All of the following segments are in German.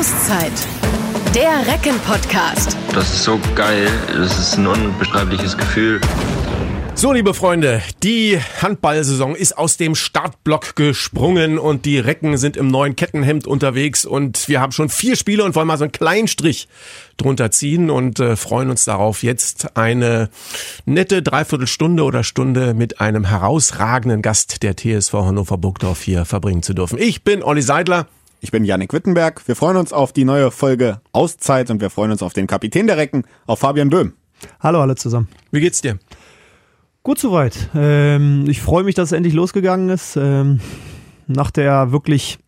Auszeit. Der Recken-Podcast. Das ist so geil. Das ist ein unbeschreibliches Gefühl. So, liebe Freunde, die Handballsaison ist aus dem Startblock gesprungen und die Recken sind im neuen Kettenhemd unterwegs und wir haben schon vier Spiele und wollen mal so einen kleinen Strich drunter ziehen und äh, freuen uns darauf, jetzt eine nette Dreiviertelstunde oder Stunde mit einem herausragenden Gast der TSV Hannover Burgdorf hier verbringen zu dürfen. Ich bin Olli Seidler. Ich bin Yannick Wittenberg. Wir freuen uns auf die neue Folge Auszeit und wir freuen uns auf den Kapitän der Recken, auf Fabian Böhm. Hallo alle zusammen. Wie geht's dir? Gut soweit. Ähm, ich freue mich, dass es endlich losgegangen ist. Ähm, nach der wirklich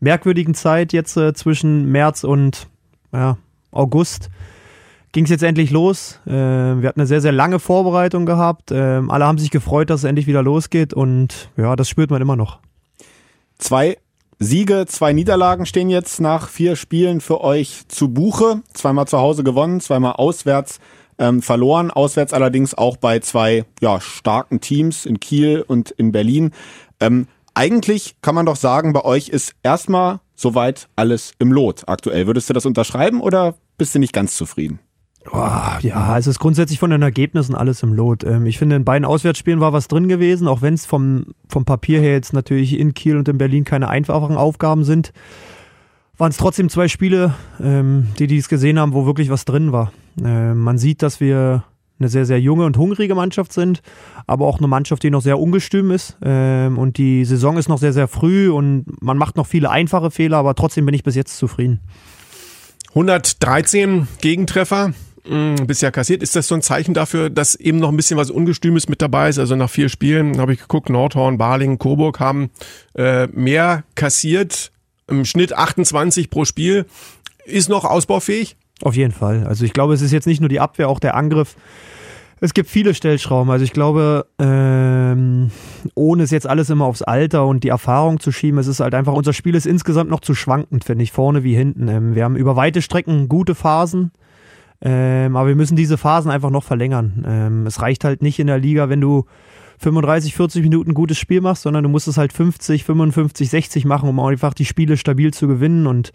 merkwürdigen Zeit jetzt äh, zwischen März und ja, August ging es jetzt endlich los. Äh, wir hatten eine sehr, sehr lange Vorbereitung gehabt. Ähm, alle haben sich gefreut, dass es endlich wieder losgeht und ja, das spürt man immer noch. Zwei Siege, zwei Niederlagen stehen jetzt nach vier Spielen für euch zu Buche. Zweimal zu Hause gewonnen, zweimal auswärts ähm, verloren, auswärts allerdings auch bei zwei ja, starken Teams in Kiel und in Berlin. Ähm, eigentlich kann man doch sagen, bei euch ist erstmal soweit alles im Lot aktuell. Würdest du das unterschreiben oder bist du nicht ganz zufrieden? Oh, ja, es ist grundsätzlich von den Ergebnissen alles im Lot. Ähm, ich finde, in beiden Auswärtsspielen war was drin gewesen, auch wenn es vom, vom Papier her jetzt natürlich in Kiel und in Berlin keine einfachen Aufgaben sind waren es trotzdem zwei Spiele, ähm, die die es gesehen haben, wo wirklich was drin war. Äh, man sieht, dass wir eine sehr, sehr junge und hungrige Mannschaft sind, aber auch eine Mannschaft, die noch sehr ungestüm ist. Ähm, und die Saison ist noch sehr, sehr früh und man macht noch viele einfache Fehler, aber trotzdem bin ich bis jetzt zufrieden. 113 Gegentreffer mh, bisher kassiert. Ist das so ein Zeichen dafür, dass eben noch ein bisschen was Ungestümes mit dabei ist? Also nach vier Spielen habe ich geguckt, Nordhorn, Baling, Coburg haben äh, mehr kassiert im Schnitt 28 pro Spiel. Ist noch ausbaufähig? Auf jeden Fall. Also ich glaube, es ist jetzt nicht nur die Abwehr, auch der Angriff. Es gibt viele Stellschrauben. Also ich glaube, ähm, ohne es jetzt alles immer aufs Alter und die Erfahrung zu schieben, es ist halt einfach, unser Spiel ist insgesamt noch zu schwankend, finde ich, vorne wie hinten. Ähm, wir haben über weite Strecken gute Phasen, ähm, aber wir müssen diese Phasen einfach noch verlängern. Ähm, es reicht halt nicht in der Liga, wenn du 35, 40 Minuten gutes Spiel machst, sondern du musst es halt 50, 55, 60 machen, um einfach die Spiele stabil zu gewinnen. Und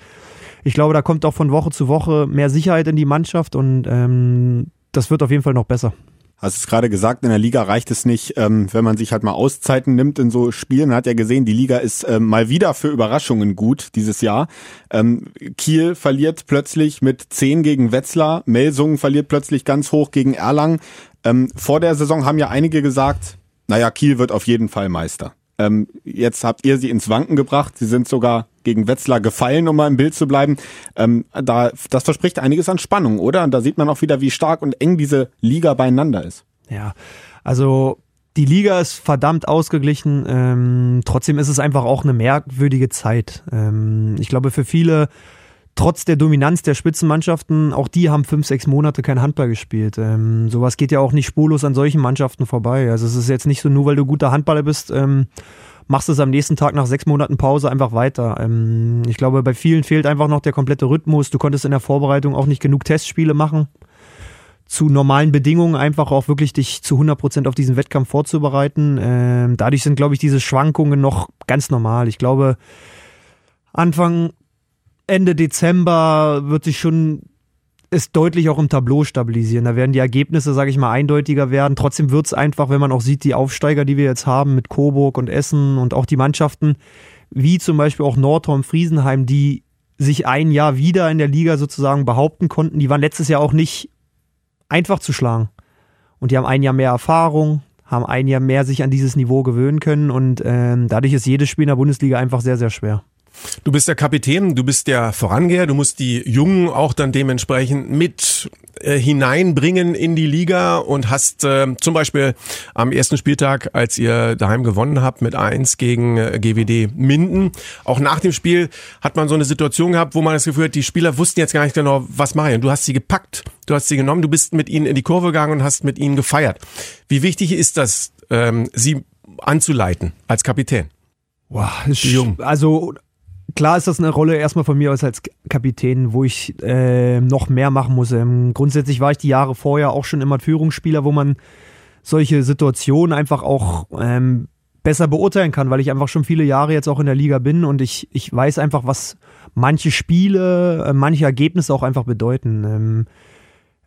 ich glaube, da kommt auch von Woche zu Woche mehr Sicherheit in die Mannschaft und ähm, das wird auf jeden Fall noch besser. Hast es gerade gesagt, in der Liga reicht es nicht, ähm, wenn man sich halt mal Auszeiten nimmt in so Spielen. Man hat ja gesehen, die Liga ist ähm, mal wieder für Überraschungen gut dieses Jahr. Ähm, Kiel verliert plötzlich mit 10 gegen Wetzlar, Melsungen verliert plötzlich ganz hoch gegen Erlangen. Ähm, vor der Saison haben ja einige gesagt, naja, Kiel wird auf jeden Fall Meister. Ähm, jetzt habt ihr sie ins Wanken gebracht. Sie sind sogar gegen Wetzlar gefallen, um mal im Bild zu bleiben. Ähm, da, das verspricht einiges an Spannung, oder? Und da sieht man auch wieder, wie stark und eng diese Liga beieinander ist. Ja, also die Liga ist verdammt ausgeglichen. Ähm, trotzdem ist es einfach auch eine merkwürdige Zeit. Ähm, ich glaube, für viele trotz der Dominanz der Spitzenmannschaften, auch die haben fünf, sechs Monate kein Handball gespielt. Ähm, sowas geht ja auch nicht spurlos an solchen Mannschaften vorbei. Also es ist jetzt nicht so, nur weil du guter Handballer bist, ähm, machst du es am nächsten Tag nach sechs Monaten Pause einfach weiter. Ähm, ich glaube, bei vielen fehlt einfach noch der komplette Rhythmus. Du konntest in der Vorbereitung auch nicht genug Testspiele machen. Zu normalen Bedingungen einfach auch wirklich dich zu 100 Prozent auf diesen Wettkampf vorzubereiten. Ähm, dadurch sind, glaube ich, diese Schwankungen noch ganz normal. Ich glaube, Anfang Ende Dezember wird sich schon es deutlich auch im Tableau stabilisieren. Da werden die Ergebnisse, sage ich mal, eindeutiger werden. Trotzdem wird es einfach, wenn man auch sieht, die Aufsteiger, die wir jetzt haben mit Coburg und Essen und auch die Mannschaften, wie zum Beispiel auch Nordhorn, Friesenheim, die sich ein Jahr wieder in der Liga sozusagen behaupten konnten, die waren letztes Jahr auch nicht einfach zu schlagen. Und die haben ein Jahr mehr Erfahrung, haben ein Jahr mehr sich an dieses Niveau gewöhnen können und ähm, dadurch ist jedes Spiel in der Bundesliga einfach sehr, sehr schwer. Du bist der Kapitän, du bist der Vorangeher, du musst die Jungen auch dann dementsprechend mit äh, hineinbringen in die Liga und hast äh, zum Beispiel am ersten Spieltag, als ihr daheim gewonnen habt mit eins gegen äh, GWD Minden, auch nach dem Spiel hat man so eine Situation gehabt, wo man das Gefühl hat, die Spieler wussten jetzt gar nicht genau, was machen. Du hast sie gepackt, du hast sie genommen, du bist mit ihnen in die Kurve gegangen und hast mit ihnen gefeiert. Wie wichtig ist das, ähm, sie anzuleiten als Kapitän? Wow, ist jung. Also klar ist das eine Rolle erstmal von mir aus als Kapitän, wo ich äh, noch mehr machen muss. Ähm, grundsätzlich war ich die Jahre vorher auch schon immer Führungsspieler, wo man solche Situationen einfach auch ähm, besser beurteilen kann, weil ich einfach schon viele Jahre jetzt auch in der Liga bin und ich, ich weiß einfach, was manche Spiele, äh, manche Ergebnisse auch einfach bedeuten. Ähm,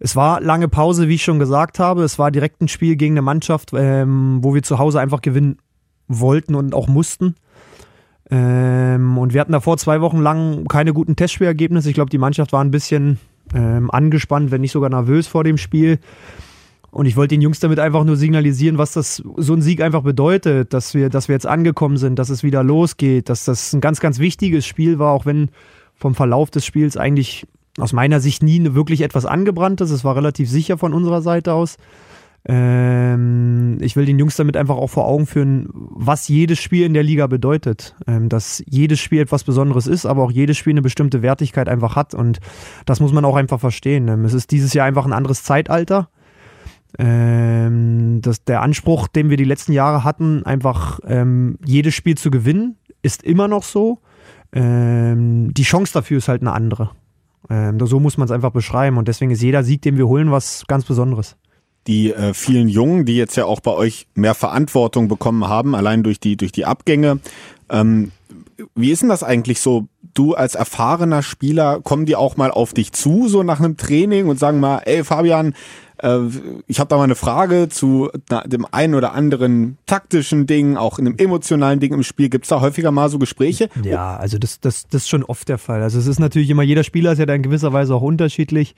es war lange Pause, wie ich schon gesagt habe. Es war direkt ein Spiel gegen eine Mannschaft, ähm, wo wir zu Hause einfach gewinnen wollten und auch mussten. Ähm, und wir hatten davor zwei Wochen lang keine guten Testspielergebnisse. Ich glaube, die Mannschaft war ein bisschen ähm, angespannt, wenn nicht sogar nervös vor dem Spiel. Und ich wollte den Jungs damit einfach nur signalisieren, was das so ein Sieg einfach bedeutet, dass wir, dass wir jetzt angekommen sind, dass es wieder losgeht, dass das ein ganz, ganz wichtiges Spiel war, auch wenn vom Verlauf des Spiels eigentlich aus meiner Sicht nie wirklich etwas angebranntes. Es war relativ sicher von unserer Seite aus. Ähm, ich will den Jungs damit einfach auch vor Augen führen, was jedes Spiel in der Liga bedeutet. Ähm, dass jedes Spiel etwas Besonderes ist, aber auch jedes Spiel eine bestimmte Wertigkeit einfach hat. Und das muss man auch einfach verstehen. Ähm, es ist dieses Jahr einfach ein anderes Zeitalter. Ähm, das, der Anspruch, den wir die letzten Jahre hatten, einfach ähm, jedes Spiel zu gewinnen, ist immer noch so. Ähm, die Chance dafür ist halt eine andere. So muss man es einfach beschreiben. Und deswegen ist jeder Sieg, den wir holen, was ganz Besonderes. Die äh, vielen Jungen, die jetzt ja auch bei euch mehr Verantwortung bekommen haben, allein durch die, durch die Abgänge. Ähm, wie ist denn das eigentlich so? Du als erfahrener Spieler, kommen die auch mal auf dich zu, so nach einem Training und sagen mal, ey Fabian, äh, ich habe da mal eine Frage zu dem einen oder anderen taktischen Ding, auch in einem emotionalen Ding im Spiel. Gibt es da häufiger mal so Gespräche? Ja, also das, das, das ist schon oft der Fall. Also es ist natürlich immer, jeder Spieler ist ja da in gewisser Weise auch unterschiedlich.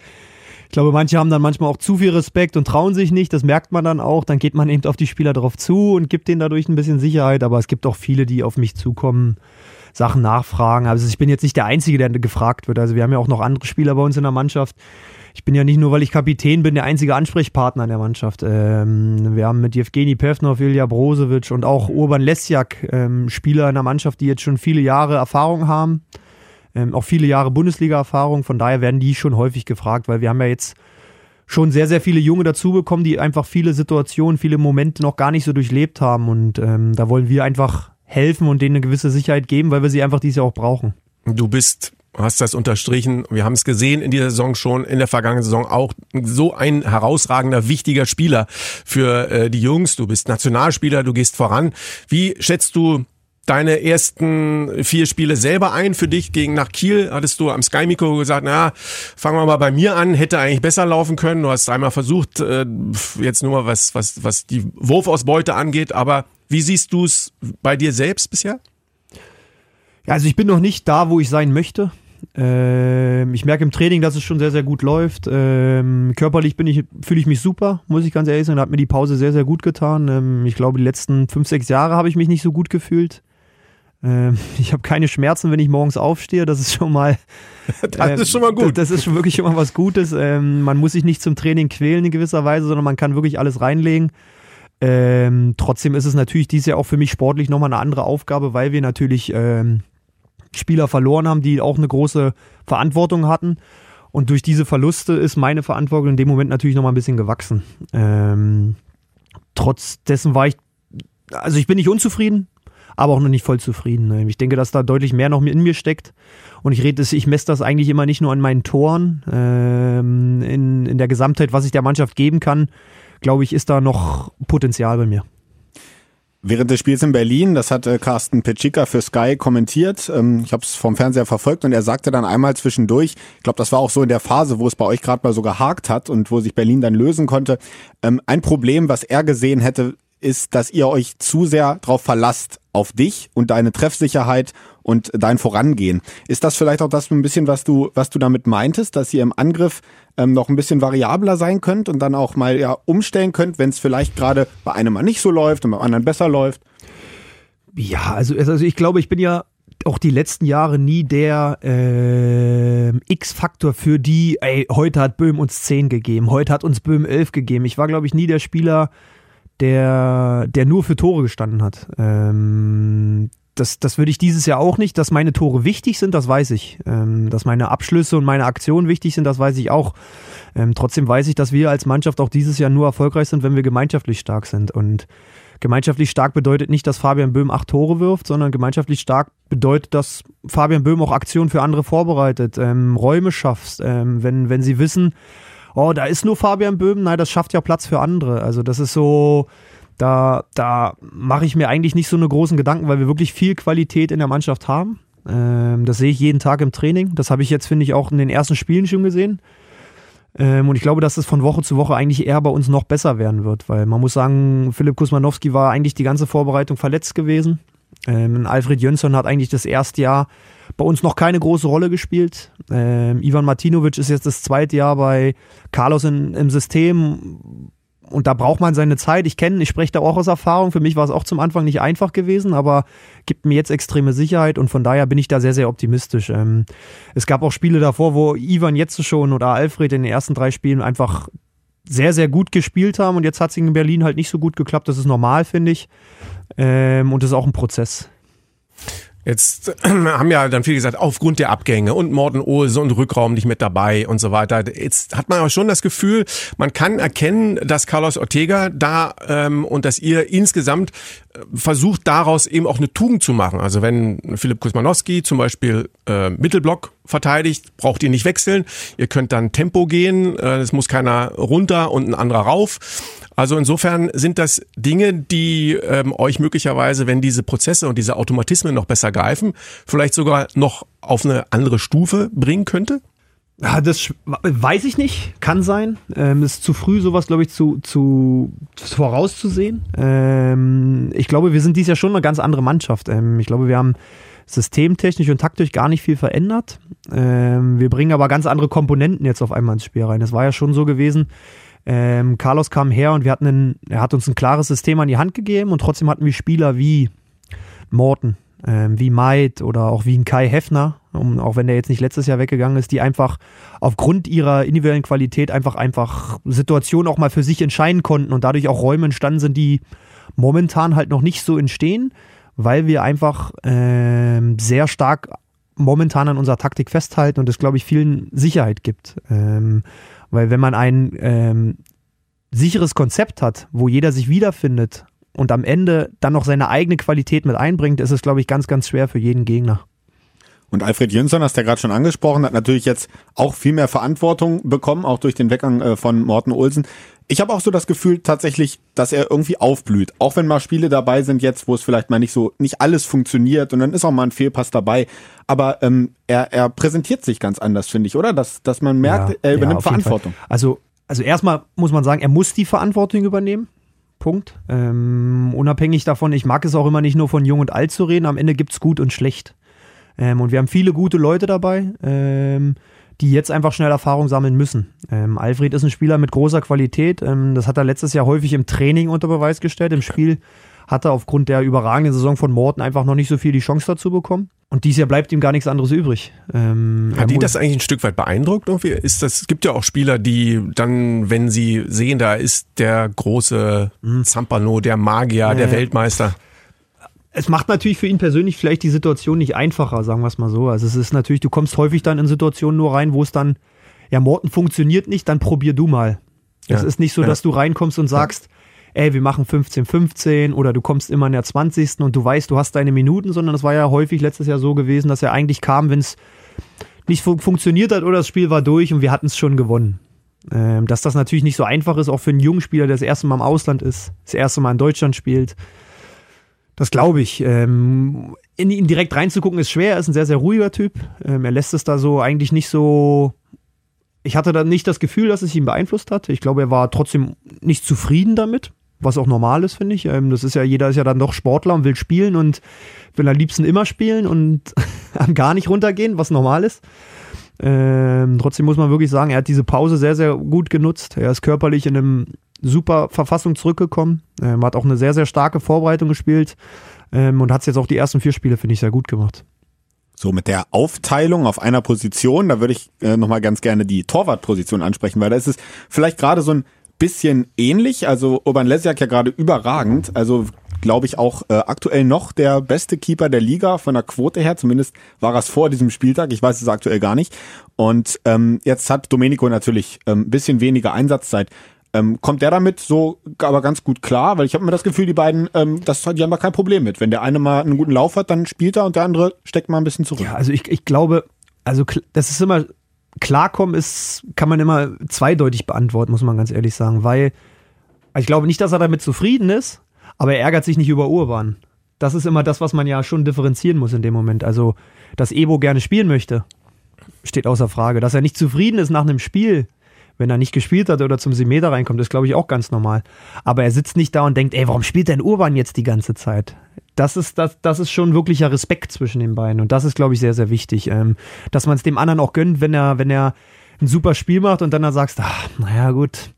Ich glaube, manche haben dann manchmal auch zu viel Respekt und trauen sich nicht. Das merkt man dann auch. Dann geht man eben auf die Spieler drauf zu und gibt denen dadurch ein bisschen Sicherheit. Aber es gibt auch viele, die auf mich zukommen, Sachen nachfragen. Also ich bin jetzt nicht der Einzige, der gefragt wird. Also wir haben ja auch noch andere Spieler bei uns in der Mannschaft, ich bin ja nicht nur, weil ich Kapitän bin, der einzige Ansprechpartner in der Mannschaft. Ähm, wir haben mit Jevgeni Pevnov, Ilja Brozovic und auch Urban Lesjak ähm, Spieler in der Mannschaft, die jetzt schon viele Jahre Erfahrung haben. Ähm, auch viele Jahre Bundesliga-Erfahrung. Von daher werden die schon häufig gefragt, weil wir haben ja jetzt schon sehr, sehr viele Junge dazu bekommen, die einfach viele Situationen, viele Momente noch gar nicht so durchlebt haben. Und ähm, da wollen wir einfach helfen und denen eine gewisse Sicherheit geben, weil wir sie einfach dieses Jahr auch brauchen. Du bist hast das unterstrichen. Wir haben es gesehen in dieser Saison schon, in der vergangenen Saison auch so ein herausragender, wichtiger Spieler für äh, die Jungs. Du bist Nationalspieler, du gehst voran. Wie schätzt du deine ersten vier Spiele selber ein für dich gegen nach Kiel? Hattest du am Sky Mikro gesagt, na, fangen wir mal bei mir an, hätte eigentlich besser laufen können. Du hast einmal versucht, äh, jetzt nur was, was, was die Wurfausbeute angeht, aber wie siehst du es bei dir selbst bisher? Ja, also ich bin noch nicht da, wo ich sein möchte. Ähm, ich merke im Training, dass es schon sehr, sehr gut läuft. Ähm, körperlich ich, fühle ich mich super, muss ich ganz ehrlich sagen. Da hat mir die Pause sehr, sehr gut getan. Ähm, ich glaube, die letzten fünf, sechs Jahre habe ich mich nicht so gut gefühlt. Ähm, ich habe keine Schmerzen, wenn ich morgens aufstehe. Das ist schon mal. das ist schon mal gut. Das, ist schon wirklich schon mal was Gutes. Ähm, man muss sich nicht zum Training quälen in gewisser Weise, sondern man kann wirklich alles reinlegen. Ähm, trotzdem ist es natürlich dieses Jahr auch für mich sportlich nochmal eine andere Aufgabe, weil wir natürlich ähm, Spieler verloren haben, die auch eine große Verantwortung hatten. Und durch diese Verluste ist meine Verantwortung in dem Moment natürlich nochmal ein bisschen gewachsen. Ähm, trotz dessen war ich, also ich bin nicht unzufrieden, aber auch noch nicht voll zufrieden. Ich denke, dass da deutlich mehr noch in mir steckt. Und ich rede, ich messe das eigentlich immer nicht nur an meinen Toren, ähm, in, in der Gesamtheit, was ich der Mannschaft geben kann, glaube ich, ist da noch Potenzial bei mir. Während des Spiels in Berlin, das hat äh, Carsten Petschika für Sky kommentiert, ähm, ich habe es vom Fernseher verfolgt und er sagte dann einmal zwischendurch, ich glaube, das war auch so in der Phase, wo es bei euch gerade mal so gehakt hat und wo sich Berlin dann lösen konnte, ähm, ein Problem, was er gesehen hätte, ist, dass ihr euch zu sehr darauf verlasst, auf dich und deine Treffsicherheit und dein Vorangehen. Ist das vielleicht auch das ein bisschen, was du, was du damit meintest, dass ihr im Angriff ähm, noch ein bisschen variabler sein könnt und dann auch mal ja umstellen könnt, wenn es vielleicht gerade bei einem mal nicht so läuft und beim anderen besser läuft? Ja, also, also ich glaube, ich bin ja auch die letzten Jahre nie der äh, X-Faktor für die, ey, heute hat Böhm uns 10 gegeben, heute hat uns Böhm 11 gegeben. Ich war, glaube ich, nie der Spieler, der, der nur für Tore gestanden hat. Ähm, das, das würde ich dieses Jahr auch nicht. Dass meine Tore wichtig sind, das weiß ich. Ähm, dass meine Abschlüsse und meine Aktionen wichtig sind, das weiß ich auch. Ähm, trotzdem weiß ich, dass wir als Mannschaft auch dieses Jahr nur erfolgreich sind, wenn wir gemeinschaftlich stark sind. Und gemeinschaftlich stark bedeutet nicht, dass Fabian Böhm acht Tore wirft, sondern gemeinschaftlich stark bedeutet, dass Fabian Böhm auch Aktionen für andere vorbereitet, ähm, Räume schafft, ähm, wenn, wenn sie wissen, oh, da ist nur Fabian Böhm, nein, das schafft ja Platz für andere. Also das ist so Da, da mache ich mir eigentlich nicht so eine großen Gedanken, weil wir wirklich viel Qualität in der Mannschaft haben. Ähm, das sehe ich jeden Tag im Training. Das habe ich jetzt, finde ich, auch in den ersten Spielen schon gesehen. Ähm, und ich glaube, dass es von Woche zu Woche eigentlich eher bei uns noch besser werden wird, weil man muss sagen, Philipp Kusmanowski war eigentlich die ganze Vorbereitung verletzt gewesen. Ähm, Alfred Jönsson hat eigentlich das erste Jahr bei uns noch keine große Rolle gespielt. Ähm, Ivan Martinovic ist jetzt das zweite Jahr bei Carlos in, im System und da braucht man seine Zeit. Ich kenne, ich spreche da auch aus Erfahrung. Für mich war es auch zum Anfang nicht einfach gewesen, aber gibt mir jetzt extreme Sicherheit und von daher bin ich da sehr, sehr optimistisch. Ähm, es gab auch Spiele davor, wo Ivan jetzt schon oder Alfred in den ersten drei Spielen einfach sehr, sehr gut gespielt haben und jetzt hat es in Berlin halt nicht so gut geklappt. Das ist normal, finde ich. Ähm, und das ist auch ein Prozess. Jetzt äh, haben ja dann viel gesagt, aufgrund der Abgänge und Morten Olse und Rückraum nicht mit dabei und so weiter. Jetzt hat man aber schon das Gefühl, man kann erkennen, dass Carlos Ortega da ähm, und dass ihr insgesamt äh, versucht, daraus eben auch eine Tugend zu machen. Also wenn Philipp Kusmanowski zum Beispiel äh, Mittelblock verteidigt, braucht ihr nicht wechseln. Ihr könnt dann Tempo gehen, äh, es muss keiner runter und ein anderer rauf. Also insofern sind das Dinge, die ähm, euch möglicherweise, wenn diese Prozesse und diese Automatismen noch besser greifen, vielleicht sogar noch auf eine andere Stufe bringen könnte? Ja, das weiß ich nicht, kann sein. Ähm, ist zu früh, sowas, glaube ich, zu, zu, vorauszusehen. Ähm, ich glaube, wir sind dies Jahr schon eine ganz andere Mannschaft. Ähm, ich glaube, wir haben systemtechnisch und taktisch gar nicht viel verändert. Ähm, wir bringen aber ganz andere Komponenten jetzt auf einmal ins Spiel rein. Es war ja schon so gewesen, ähm, Carlos kam her und wir hatten einen, er hat uns ein klares System an die Hand gegeben und trotzdem hatten wir Spieler wie Morten, ähm, wie Maid oder auch wie ein Kai Heffner, um, auch wenn der jetzt nicht letztes Jahr weggegangen ist, die einfach aufgrund ihrer individuellen Qualität einfach, einfach Situationen auch mal für sich entscheiden konnten und dadurch auch Räume entstanden sind, die momentan halt noch nicht so entstehen, weil wir einfach ähm, sehr stark momentan an unserer Taktik festhalten und das, glaube ich, vielen Sicherheit gibt. Ähm, weil wenn man ein ähm, sicheres Konzept hat, wo jeder sich wiederfindet und am Ende dann noch seine eigene Qualität mit einbringt, ist es, glaube ich, ganz, ganz schwer für jeden Gegner. Und Alfred Jönsson, hast du ja gerade schon angesprochen, hat natürlich jetzt auch viel mehr Verantwortung bekommen, auch durch den Weggang äh, von Morten Olsen. Ich habe auch so das Gefühl tatsächlich, dass er irgendwie aufblüht. Auch wenn mal Spiele dabei sind jetzt, wo es vielleicht mal nicht so, nicht alles funktioniert und dann ist auch mal ein Fehlpass dabei. Aber ähm, er, er präsentiert sich ganz anders, finde ich, oder? Dass, dass man merkt, Ja, er ja, übernimmt jeden Verantwortung. Also, also erstmal muss man sagen, er muss die Verantwortung übernehmen. Punkt. Ähm, unabhängig davon, ich mag es auch immer nicht nur von jung und alt zu reden, am Ende gibt es gut und schlecht. Ähm, und wir haben viele gute Leute dabei, ähm, die jetzt einfach schnell Erfahrung sammeln müssen. Ähm, Alfred ist ein Spieler mit großer Qualität. Ähm, das hat er letztes Jahr häufig im Training unter Beweis gestellt. Im Spiel hat er aufgrund der überragenden Saison von Morten einfach noch nicht so viel die Chance dazu bekommen. Und dieses Jahr bleibt ihm gar nichts anderes übrig. Ähm, Hat muss- das eigentlich ein Stück weit beeindruckt? Irgendwie? Ist das, es gibt ja auch Spieler, die dann, wenn sie sehen, da ist der große Zampano, der Magier, der Ja. Weltmeister. Es macht natürlich für ihn persönlich vielleicht die Situation nicht einfacher, sagen wir es mal so. Also es ist natürlich, du kommst häufig dann in Situationen nur rein, wo es dann, ja, Morten funktioniert nicht, dann probier du mal. Es Ja. ist nicht so, dass du reinkommst und sagst, ey, wir machen 15-15 oder du kommst immer in der 20. und du weißt, du hast deine Minuten, sondern es war ja häufig letztes Jahr so gewesen, dass er eigentlich kam, wenn es nicht fun funktioniert hat oder das Spiel war durch und wir hatten es schon gewonnen. Ähm, dass das natürlich nicht so einfach ist, auch für einen jungen Spieler, der das erste Mal im Ausland ist, das erste Mal in Deutschland spielt. Das glaube ich. Ähm, in ihn direkt reinzugucken ist schwer. Er ist ein sehr, sehr ruhiger Typ. Ähm, er lässt es da so eigentlich nicht so. Ich hatte da nicht das Gefühl, dass es ihn beeinflusst hat. Ich glaube, er war trotzdem nicht zufrieden damit, was auch normal ist, finde ich. Ähm, das ist ja, jeder ist ja dann doch Sportler und will spielen und will am liebsten immer spielen und gar nicht runtergehen, was normal ist. Ähm, trotzdem muss man wirklich sagen, er hat diese Pause sehr, sehr gut genutzt. Er ist körperlich in einem super Verfassung zurückgekommen. Ähm, hat auch eine sehr, sehr starke Vorbereitung gespielt ähm, und hat es jetzt auch die ersten vier Spiele, finde ich, sehr gut gemacht. So, mit der Aufteilung auf einer Position, da würde ich äh, nochmal ganz gerne die Torwartposition ansprechen, weil da ist es vielleicht gerade so ein bisschen ähnlich. Also Urban Lesjak ja gerade überragend. Also glaube ich auch äh, aktuell noch der beste Keeper der Liga von der Quote her. Zumindest war es vor diesem Spieltag. Ich weiß es aktuell gar nicht. Und ähm, jetzt hat Domenico natürlich ein ähm, bisschen weniger Einsatzzeit. Ähm, kommt der damit so aber ganz gut klar? Weil ich habe immer das Gefühl, die beiden, ähm, das, die haben da kein Problem mit. Wenn der eine mal einen guten Lauf hat, dann spielt er und der andere steckt mal ein bisschen zurück. Ja, also ich, ich glaube, also das ist immer, klarkommen ist, kann man immer zweideutig beantworten, muss man ganz ehrlich sagen, weil ich glaube nicht, dass er damit zufrieden ist, aber er ärgert sich nicht über Urban. Das ist immer das, was man ja schon differenzieren muss in dem Moment. Also, dass Ebo gerne spielen möchte, steht außer Frage. Dass er nicht zufrieden ist nach einem Spiel, wenn er nicht gespielt hat oder zum Simeter reinkommt, ist, glaube ich, auch ganz normal. Aber er sitzt nicht da und denkt, ey, warum spielt denn Urban jetzt die ganze Zeit? Das ist, das, das ist schon wirklicher Respekt zwischen den beiden. Und das ist, glaube ich, sehr, sehr wichtig. Ähm, dass man es dem anderen auch gönnt, wenn er, wenn er ein super Spiel macht und dann da sagst, ach, naja, gut,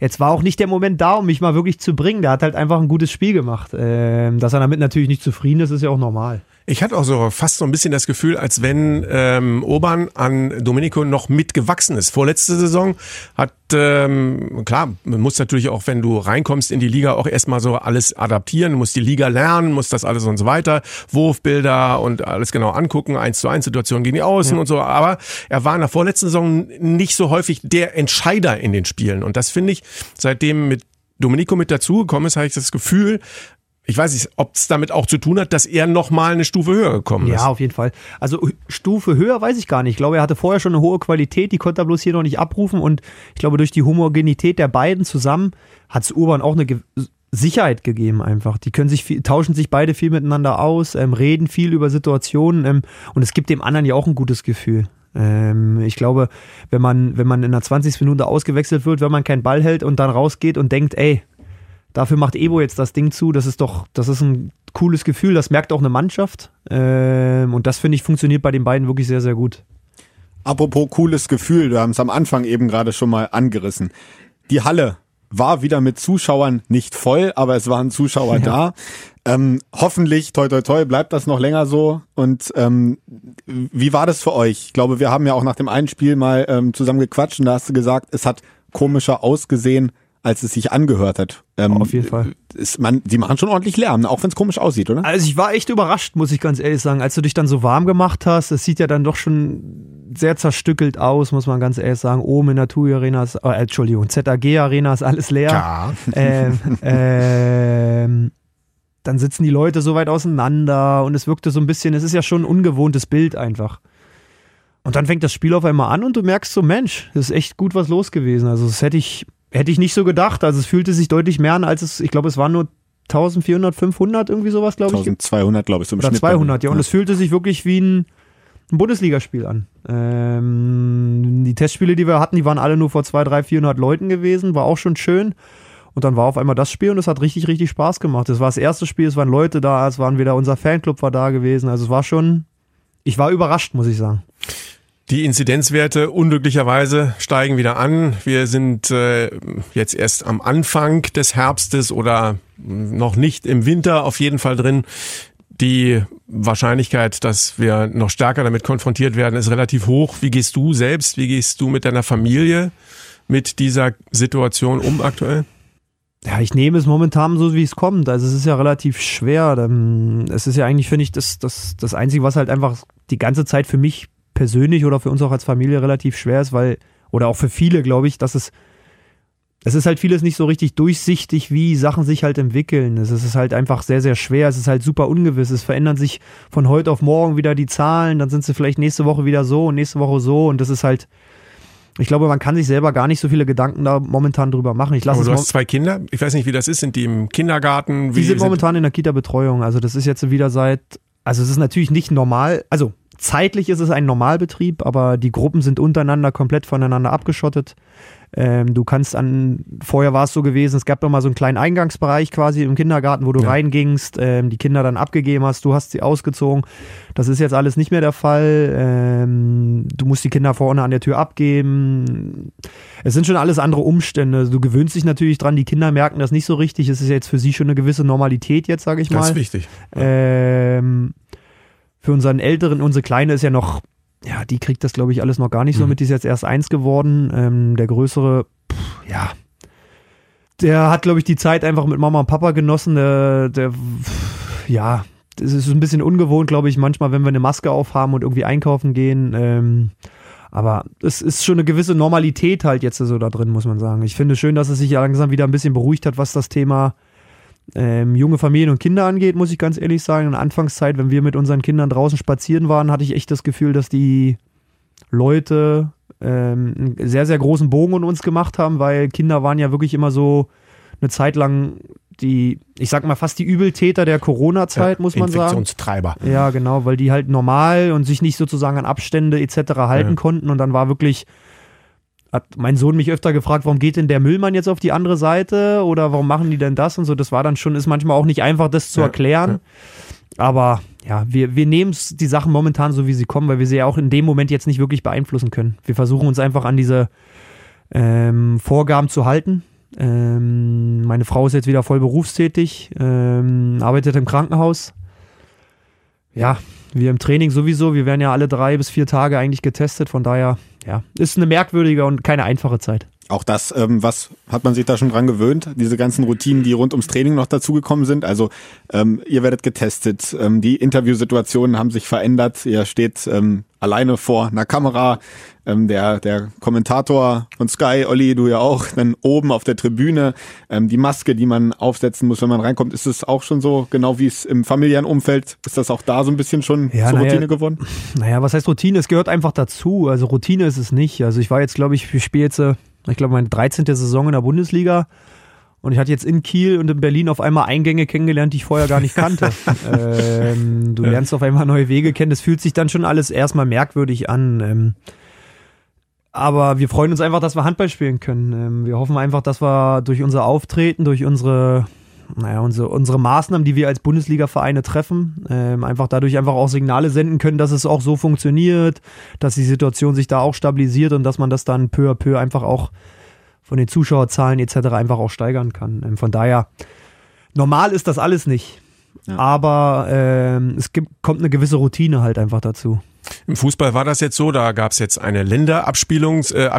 jetzt war auch nicht der Moment da, um mich mal wirklich zu bringen. Der hat halt einfach ein gutes Spiel gemacht. Ähm, dass er damit natürlich nicht zufrieden ist, ist ja auch normal. Ich hatte auch so fast so ein bisschen das Gefühl, als wenn ähm, Urban an Domenico noch mitgewachsen ist. Vorletzte Saison hat, ähm, klar, man muss natürlich auch, wenn du reinkommst in die Liga, auch erstmal so alles adaptieren, muss die Liga lernen, muss das alles und so weiter, Wurfbilder und alles genau angucken, eins zu eins Situationen gegen die Außen ja. und so. Aber er war in der vorletzten Saison nicht so häufig der Entscheider in den Spielen. Und das finde ich, seitdem mit Domenico mit dazugekommen ist, habe ich das Gefühl, ich weiß nicht, ob es damit auch zu tun hat, dass er noch mal eine Stufe höher gekommen ist. Ja, auf jeden Fall. Also Stufe höher weiß ich gar nicht. Ich glaube, er hatte vorher schon eine hohe Qualität, die konnte er bloß hier noch nicht abrufen. Und ich glaube, durch die Homogenität der beiden zusammen hat es Urban auch eine Ge Sicherheit gegeben einfach. Die können sich viel, tauschen sich beide viel miteinander aus, ähm, reden viel über Situationen ähm, und es gibt dem anderen ja auch ein gutes Gefühl. Ähm, ich glaube, wenn man, wenn man in der 20. Minute ausgewechselt wird, wenn man keinen Ball hält und dann rausgeht und denkt, ey, Dafür macht Ebo jetzt das Ding zu. Das ist doch, das ist ein cooles Gefühl. Das merkt auch eine Mannschaft. Ähm, und das finde ich funktioniert bei den beiden wirklich sehr, sehr gut. Apropos cooles Gefühl, wir haben es am Anfang eben gerade schon mal angerissen. Die Halle war wieder mit Zuschauern nicht voll, aber es waren Zuschauer ja. da. Ähm, hoffentlich, toi toi toi, bleibt das noch länger so. Und ähm, wie war das für euch? Ich glaube, wir haben ja auch nach dem einen Spiel mal ähm, zusammen gequatscht und da hast du gesagt, es hat komischer ausgesehen als es sich angehört hat. Ähm, Auf jeden Fall. Ist man, die machen schon ordentlich Lärm, auch wenn es komisch aussieht, oder? Also ich war echt überrascht, muss ich ganz ehrlich sagen, als du dich dann so warm gemacht hast. Es sieht ja dann doch schon sehr zerstückelt aus, muss man ganz ehrlich sagen. Oben in der TUI Arena ist, äh, Entschuldigung, ZAG Arena ist alles leer. Ja. Ähm, ähm, dann sitzen die Leute so weit auseinander und es wirkte so ein bisschen, es ist ja schon ein ungewohntes Bild einfach. Und dann fängt das Spiel auf einmal an und du merkst so, Mensch, das ist echt gut was los gewesen. Also das hätte ich Hätte ich nicht so gedacht. Also es fühlte sich deutlich mehr an, als es, ich glaube, es waren nur 1400, 500, irgendwie sowas, glaube ich. 1200, glaube ich, zum Oder Schnitt 200, ja. Und es fühlte sich wirklich wie ein, ein Bundesligaspiel an. Ähm, die Testspiele, die wir hatten, die waren alle nur vor 200, 300, 400 Leuten gewesen. War auch schon schön. Und dann war auf einmal das Spiel und es hat richtig, richtig Spaß gemacht. Es war das erste Spiel, es waren Leute da, es waren wieder unser Fanclub war da gewesen. Also es war schon, ich war überrascht, muss ich sagen. Die Inzidenzwerte unglücklicherweise steigen wieder an. Wir sind äh, jetzt erst am Anfang des Herbstes oder noch nicht im Winter auf jeden Fall drin. Die Wahrscheinlichkeit, dass wir noch stärker damit konfrontiert werden, ist relativ hoch. Wie gehst du selbst, wie gehst du mit deiner Familie mit dieser Situation um aktuell? Ja, ich nehme es momentan so, wie es kommt. Also es ist ja relativ schwer. Es ist ja eigentlich, finde ich, das, das, das Einzige, was halt einfach die ganze Zeit für mich persönlich oder für uns auch als Familie relativ schwer ist, weil, oder auch für viele, glaube ich, dass es, es ist halt vieles nicht so richtig durchsichtig, wie Sachen sich halt entwickeln. Es ist halt einfach sehr, sehr schwer. Es ist halt super ungewiss. Es verändern sich von heute auf morgen wieder die Zahlen. Dann sind sie vielleicht nächste Woche wieder so und nächste Woche so. Und das ist halt, ich glaube, man kann sich selber gar nicht so viele Gedanken da momentan drüber machen. Ich lasse Aber du hast zwei Kinder. Ich weiß nicht, wie das ist. Sind die im Kindergarten? Wie die sind momentan in der Kita-Betreuung. Also das ist jetzt wieder seit, also es ist natürlich nicht normal. Also Zeitlich ist es ein Normalbetrieb, aber die Gruppen sind untereinander komplett voneinander abgeschottet. Ähm, du kannst an, vorher war es so gewesen, es gab immer so einen kleinen Eingangsbereich quasi im Kindergarten, wo du ja. reingingst, ähm, die Kinder dann abgegeben hast, du hast sie ausgezogen. Das ist jetzt alles nicht mehr der Fall. Ähm, du musst die Kinder vorne an der Tür abgeben. Es sind schon alles andere Umstände. Du gewöhnst dich natürlich dran, die Kinder merken das nicht so richtig. Es ist jetzt für sie schon eine gewisse Normalität jetzt, sage ich mal. Das ist wichtig. Ähm, für unseren Älteren, unsere Kleine ist ja noch, ja, die kriegt das, glaube ich, alles noch gar nicht so mhm. mit. Die ist jetzt erst eins geworden. Ähm, der Größere, pff, ja, der hat, glaube ich, die Zeit einfach mit Mama und Papa genossen. Der, der ja, das ist ein bisschen ungewohnt, glaube ich, manchmal, wenn wir eine Maske aufhaben und irgendwie einkaufen gehen. Ähm, aber es ist schon eine gewisse Normalität halt jetzt so da drin, muss man sagen. Ich finde schön, dass es sich langsam wieder ein bisschen beruhigt hat, was das Thema ähm, junge Familien und Kinder angeht, muss ich ganz ehrlich sagen. In der Anfangszeit, wenn wir mit unseren Kindern draußen spazieren waren, hatte ich echt das Gefühl, dass die Leute ähm, einen sehr, sehr großen Bogen um uns gemacht haben, weil Kinder waren ja wirklich immer so, eine Zeit lang die, ich sag mal, fast die Übeltäter der Corona-Zeit, muss man sagen. Infektionstreiber. Ja, genau, weil die halt normal und sich nicht sozusagen an Abstände etc. halten Ja. konnten und dann war wirklich, hat mein Sohn mich öfter gefragt, warum geht denn der Müllmann jetzt auf die andere Seite oder warum machen die denn das und so. Das war dann schon, ist manchmal auch nicht einfach, das zu Ja, erklären. Aber ja, wir, wir nehmen die Sachen momentan so, wie sie kommen, weil wir sie ja auch in dem Moment jetzt nicht wirklich beeinflussen können. Wir versuchen uns einfach an diese ähm, Vorgaben zu halten. Ähm, meine Frau ist jetzt wieder voll berufstätig, ähm, arbeitet im Krankenhaus. Ja, wir im Training sowieso. Wir werden ja alle drei bis vier Tage eigentlich getestet. Von daher, ja, ist eine merkwürdige und keine einfache Zeit. Auch das, ähm, was hat man sich da schon dran gewöhnt? Diese ganzen Routinen, die rund ums Training noch dazugekommen sind. Also ähm, ihr werdet getestet, ähm, die Interviewsituationen haben sich verändert. Ihr steht ähm, alleine vor einer Kamera. Ähm, der, der Kommentator von Sky, Olli, du ja auch, dann oben auf der Tribüne. Ähm, die Maske, die man aufsetzen muss, wenn man reinkommt, ist es auch schon so, genau wie es im familiären Umfeld, ist das auch da so ein bisschen schon Ja, zur naja, Routine geworden? Naja, was heißt Routine? Es gehört einfach dazu. Also Routine ist es nicht. Also ich war jetzt, glaube ich, ich spiele jetzt, äh, ich glaube, meine 13. Saison in der Bundesliga. Und ich hatte jetzt in Kiel und in Berlin auf einmal Eingänge kennengelernt, die ich vorher gar nicht kannte. ähm, du lernst auf einmal neue Wege kennen. Das fühlt sich dann schon alles erstmal merkwürdig an. Ähm, aber wir freuen uns einfach, dass wir Handball spielen können. Ähm, wir hoffen einfach, dass wir durch unser Auftreten, durch unsere, naja, unsere, unsere Maßnahmen, die wir als Bundesliga-Vereine treffen, ähm, einfach dadurch einfach auch Signale senden können, dass es auch so funktioniert, dass die Situation sich da auch stabilisiert und dass man das dann peu à peu einfach auch von den Zuschauerzahlen etc. einfach auch steigern kann. Ähm, von daher, normal ist das alles nicht. Ja. Aber ähm, es gibt, kommt eine gewisse Routine halt einfach dazu. Im Fußball war das jetzt so, da gab es jetzt eine Länderabspielungs, äh,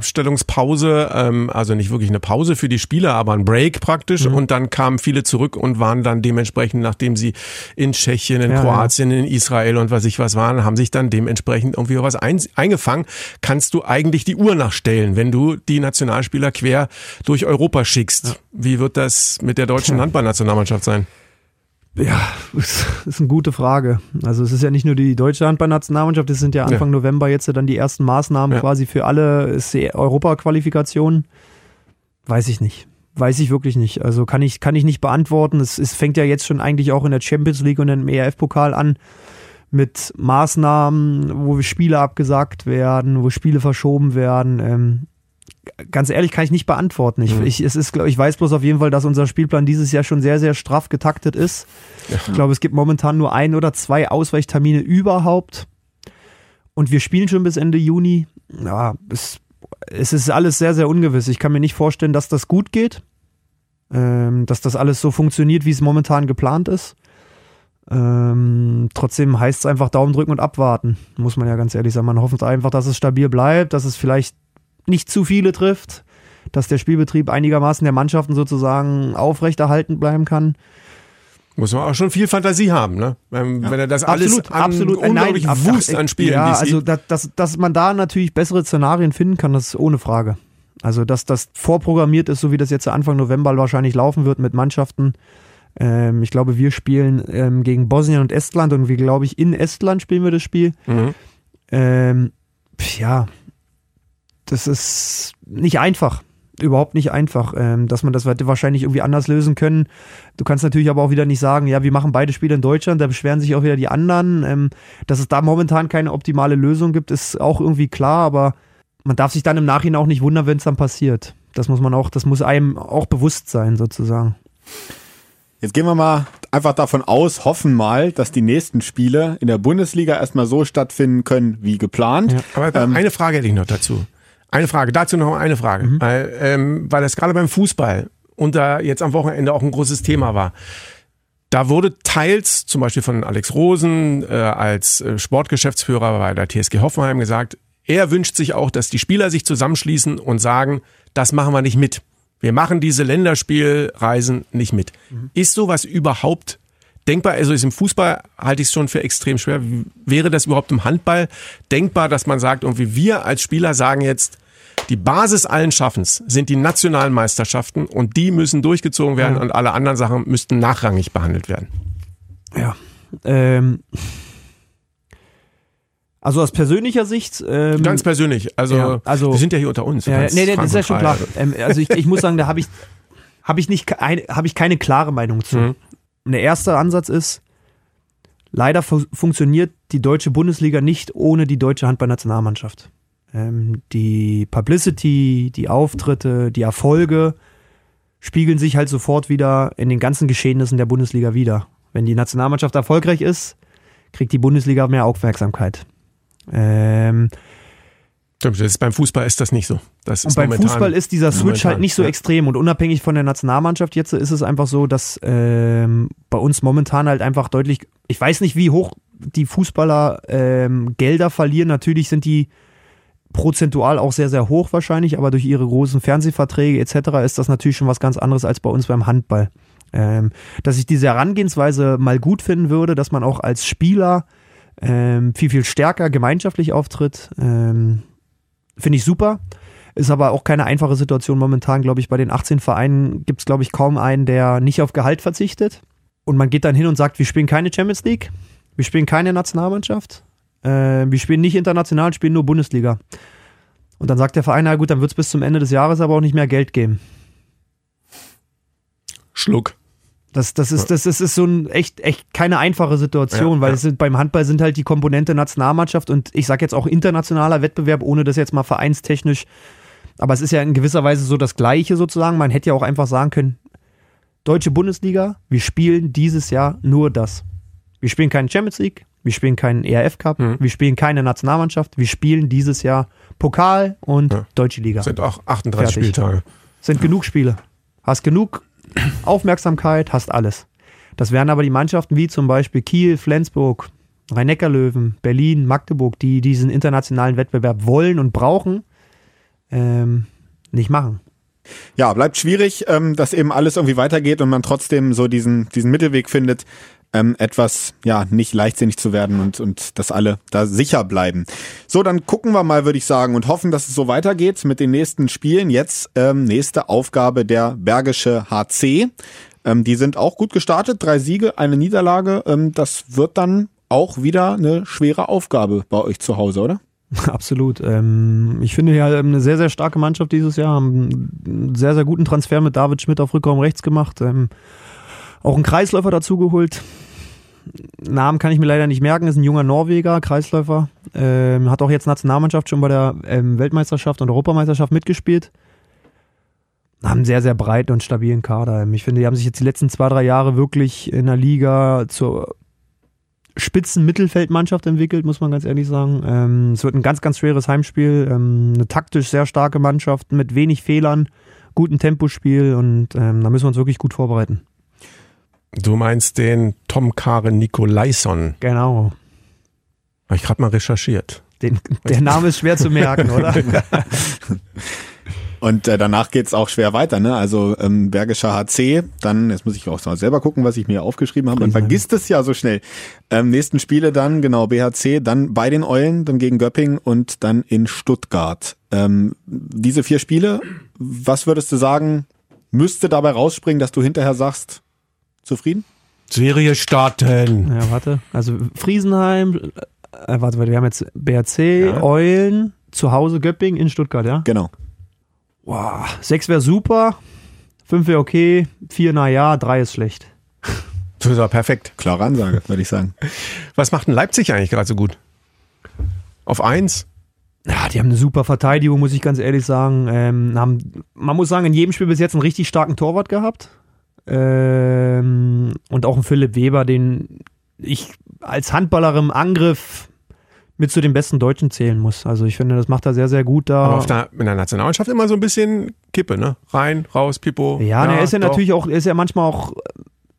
ähm, also nicht wirklich eine Pause für die Spieler, aber ein Break praktisch. Mhm. Und dann kamen viele zurück und waren dann dementsprechend, nachdem sie in Tschechien, in Ja, Kroatien, in Israel und was ich was waren, haben sich dann dementsprechend irgendwie was ein, eingefangen. Kannst du eigentlich die Uhr nachstellen, wenn du die Nationalspieler quer durch Europa schickst? Wie wird das mit der deutschen Handballnationalmannschaft sein? Ja, das ist eine gute Frage. Also es ist ja nicht nur die deutsche Handballnationalmannschaft, es sind ja Anfang November jetzt dann die ersten Maßnahmen Ja. quasi für alle ist die Europaqualifikation. Weiß ich nicht. Weiß ich wirklich nicht. Also kann ich, kann ich nicht beantworten. Es, es fängt ja jetzt schon eigentlich auch in der Champions League und im ERF-Pokal an mit Maßnahmen, wo Spiele abgesagt werden, wo Spiele verschoben werden. Ähm, ganz ehrlich kann ich nicht beantworten. Ich, Mhm. ich, es ist, ich weiß bloß auf jeden Fall, dass unser Spielplan dieses Jahr schon sehr, sehr straff getaktet ist. Ich glaube, es gibt momentan nur ein oder zwei Ausweichtermine überhaupt. Und wir spielen schon bis Ende Juni. Ja, es, es ist alles sehr, sehr ungewiss. Ich kann mir nicht vorstellen, dass das gut geht. Ähm, dass das alles so funktioniert, wie es momentan geplant ist. Ähm, trotzdem heißt es einfach Daumen drücken und abwarten, muss man ja ganz ehrlich sagen. Man hofft einfach, dass es stabil bleibt, dass es vielleicht nicht zu viele trifft, dass der Spielbetrieb einigermaßen der Mannschaften sozusagen aufrechterhalten bleiben kann. Muss man auch schon viel Fantasie haben, ne? Wenn, wenn er das alles absolut, an absolut. Äh, unglaublich Nein, Wust an Spielen Ja, also dass, dass, dass man da natürlich bessere Szenarien finden kann, das ist ohne Frage. Also dass das vorprogrammiert ist, so wie das jetzt Anfang November wahrscheinlich laufen wird mit Mannschaften. Ähm, ich glaube, wir spielen ähm, gegen Bosnien und Estland und wir, glaube ich, in Estland spielen wir das Spiel. Mhm. Ähm, ja, das ist nicht einfach. Überhaupt nicht einfach, ähm, dass man das hätte wahrscheinlich irgendwie anders lösen können. Du kannst natürlich aber auch wieder nicht sagen, ja, wir machen beide Spiele in Deutschland, da beschweren sich auch wieder die anderen. Ähm, dass es da momentan keine optimale Lösung gibt, ist auch irgendwie klar, aber man darf sich dann im Nachhinein auch nicht wundern, wenn es dann passiert. Das muss man auch, das muss einem auch bewusst sein, sozusagen. Jetzt gehen wir mal einfach davon aus, hoffen mal, dass die nächsten Spiele in der Bundesliga erstmal so stattfinden können wie geplant. Ja. Aber Ähm, eine Frage hätte ich noch dazu. Eine Frage, dazu noch eine Frage. Mhm. Weil, ähm, weil das gerade beim Fußball und da jetzt am Wochenende auch ein großes Thema war. Da wurde teils, zum Beispiel von Alex Rosen äh, als äh, Sportgeschäftsführer bei der TSG Hoffenheim gesagt, er wünscht sich auch, dass die Spieler sich zusammenschließen und sagen, das machen wir nicht mit. Wir machen diese Länderspielreisen nicht mit. Ist sowas überhaupt denkbar? Also ist im Fußball halte ich es schon für extrem schwer. Wäre das überhaupt im Handball denkbar, dass man sagt, irgendwie wir als Spieler sagen jetzt, die Basis allen Schaffens sind die nationalen Meisterschaften und die müssen durchgezogen werden Ja. und alle anderen Sachen müssten nachrangig behandelt werden. Ja. Ähm, also aus persönlicher Sicht. Ähm, Ganz persönlich, also, ja, also- wir sind ja hier unter uns. Ja, nee, nee, das ist ja schon und klar. frei- Ähm, also ich, ich muss sagen, da habe ich, habe ich, nicht, hab ich keine klare Meinung zu. Mhm. Der erste Ansatz ist, leider fu funktioniert die deutsche Bundesliga nicht ohne die deutsche Handballnationalmannschaft. Ähm, die Publicity, die Auftritte, die Erfolge spiegeln sich halt sofort wieder in den ganzen Geschehnissen der Bundesliga wieder. Wenn die Nationalmannschaft erfolgreich ist, kriegt die Bundesliga mehr Aufmerksamkeit. Ähm, Stimmt, das ist, beim Fußball ist das nicht so. Das und beim momentan, Fußball ist dieser Switch momentan, halt nicht so ja. extrem und unabhängig von der Nationalmannschaft jetzt ist es einfach so, dass ähm, bei uns momentan halt einfach deutlich, ich weiß nicht, wie hoch die Fußballer ähm, Gelder verlieren. Natürlich sind die prozentual auch sehr, sehr hoch wahrscheinlich, aber durch ihre großen Fernsehverträge etc. ist das natürlich schon was ganz anderes als bei uns beim Handball. Ähm, dass ich diese Herangehensweise mal gut finden würde, dass man auch als Spieler ähm, viel, viel stärker gemeinschaftlich auftritt, ähm, finde ich super. Ist aber auch keine einfache Situation momentan, glaube ich. Bei den 18 Vereinen gibt es, glaube ich, kaum einen, der nicht auf Gehalt verzichtet. Und man geht dann hin und sagt, wir spielen keine Champions League, wir spielen keine Nationalmannschaft, äh, wir spielen nicht international, spielen nur Bundesliga. Und dann sagt der Verein, na gut, dann wird es bis zum Ende des Jahres aber auch nicht mehr Geld geben. Schluck. Das, das, ist, das, ist, ist so ein echt, echt keine einfache Situation, Ja, weil ja. Es sind, beim Handball sind halt die Komponente Nationalmannschaft und ich sage jetzt auch internationaler Wettbewerb, ohne das jetzt mal vereinstechnisch. Aber es ist ja in gewisser Weise so das Gleiche sozusagen. Man hätte ja auch einfach sagen können, Deutsche Bundesliga, wir spielen dieses Jahr nur das. Wir spielen keinen Champions League, wir spielen keinen ERF Cup, Mhm. wir spielen keine Nationalmannschaft, wir spielen dieses Jahr Pokal und Ja. Deutsche Liga. Sind auch 38 Fertig. Spieltage. Sind genug Spiele. Hast genug Aufmerksamkeit, hast alles. Das wären aber die Mannschaften wie zum Beispiel Kiel, Flensburg, Rhein-Neckar-Löwen, Berlin, Magdeburg, die diesen internationalen Wettbewerb wollen und brauchen, ähm, nicht machen. Ja, bleibt schwierig, ähm, dass eben alles irgendwie weitergeht und man trotzdem so diesen, diesen Mittelweg findet, ähm, etwas, ja, nicht leichtsinnig zu werden und, und dass alle da sicher bleiben. So, dann gucken wir mal, würde ich sagen, und hoffen, dass es so weitergeht mit den nächsten Spielen. Jetzt ähm, nächste Aufgabe der Bergische HC. Ähm, die sind auch gut gestartet, drei Siege, eine Niederlage. Ähm, das wird dann auch wieder eine schwere Aufgabe bei euch zu Hause, oder? Absolut. Ähm, ich finde ja ähm, eine sehr, sehr starke Mannschaft dieses Jahr. Haben einen sehr, sehr guten Transfer mit David Schmidt auf Rückraum rechts gemacht. Auch einen Kreisläufer dazugeholt. Namen kann ich mir leider nicht merken, ist ein junger Norweger, Kreisläufer. Ähm, hat auch jetzt Nationalmannschaft schon bei der ähm, Weltmeisterschaft und Europameisterschaft mitgespielt. Haben einen sehr, sehr breiten und stabilen Kader. Ähm, Ich finde, die haben sich jetzt die letzten zwei, drei Jahre wirklich in der Liga zur Spitzen-Mittelfeldmannschaft entwickelt, muss man ganz ehrlich sagen. Ähm, es wird ein ganz, ganz schweres Heimspiel. Ähm, eine taktisch sehr starke Mannschaft mit wenig Fehlern, guten Tempospiel und ähm, da müssen wir uns wirklich gut vorbereiten. Du meinst den Tom Karen Nikolaison. Genau. Habe ich gerade mal recherchiert. Den, der Name ist schwer zu merken, oder? Und äh, danach geht's auch schwer weiter, ne? Also ähm, Bergischer HC, dann, jetzt muss ich auch mal selber gucken, was ich mir aufgeschrieben habe. Man vergisst es ja so schnell. Ähm, nächsten Spiele dann, genau, BHC, dann bei den Eulen, dann gegen Göpping und dann in Stuttgart. Ähm, diese vier Spiele, was würdest du sagen, müsste dabei rausspringen, dass du hinterher sagst, zufrieden? Serie starten. Ja, warte. Also Friesenheim, äh, warte, warte, wir haben jetzt BRC, Ja. Eulen, zu Hause Göpping in Stuttgart, ja? Genau. Wow. Sechs wäre super, fünf wäre okay, vier na ja, drei ist schlecht. Das ist aber perfekt. Klare Ansage, würde ich sagen. Was macht denn Leipzig eigentlich gerade so gut? Auf eins? Ja, die haben eine super Verteidigung, muss ich ganz ehrlich sagen. Ähm, haben, man muss sagen, in jedem Spiel bis jetzt einen richtig starken Torwart gehabt. Ähm, und auch einen Philipp Weber, den ich als Handballer im Angriff mit zu den besten Deutschen zählen muss. Also ich finde, das macht er sehr, sehr gut da. Aber auf der, in der Nationalmannschaft immer so ein bisschen Kippe, ne? Rein, raus, Pipo. Ja, na, er ist ja doch. natürlich auch, er ist ja manchmal auch,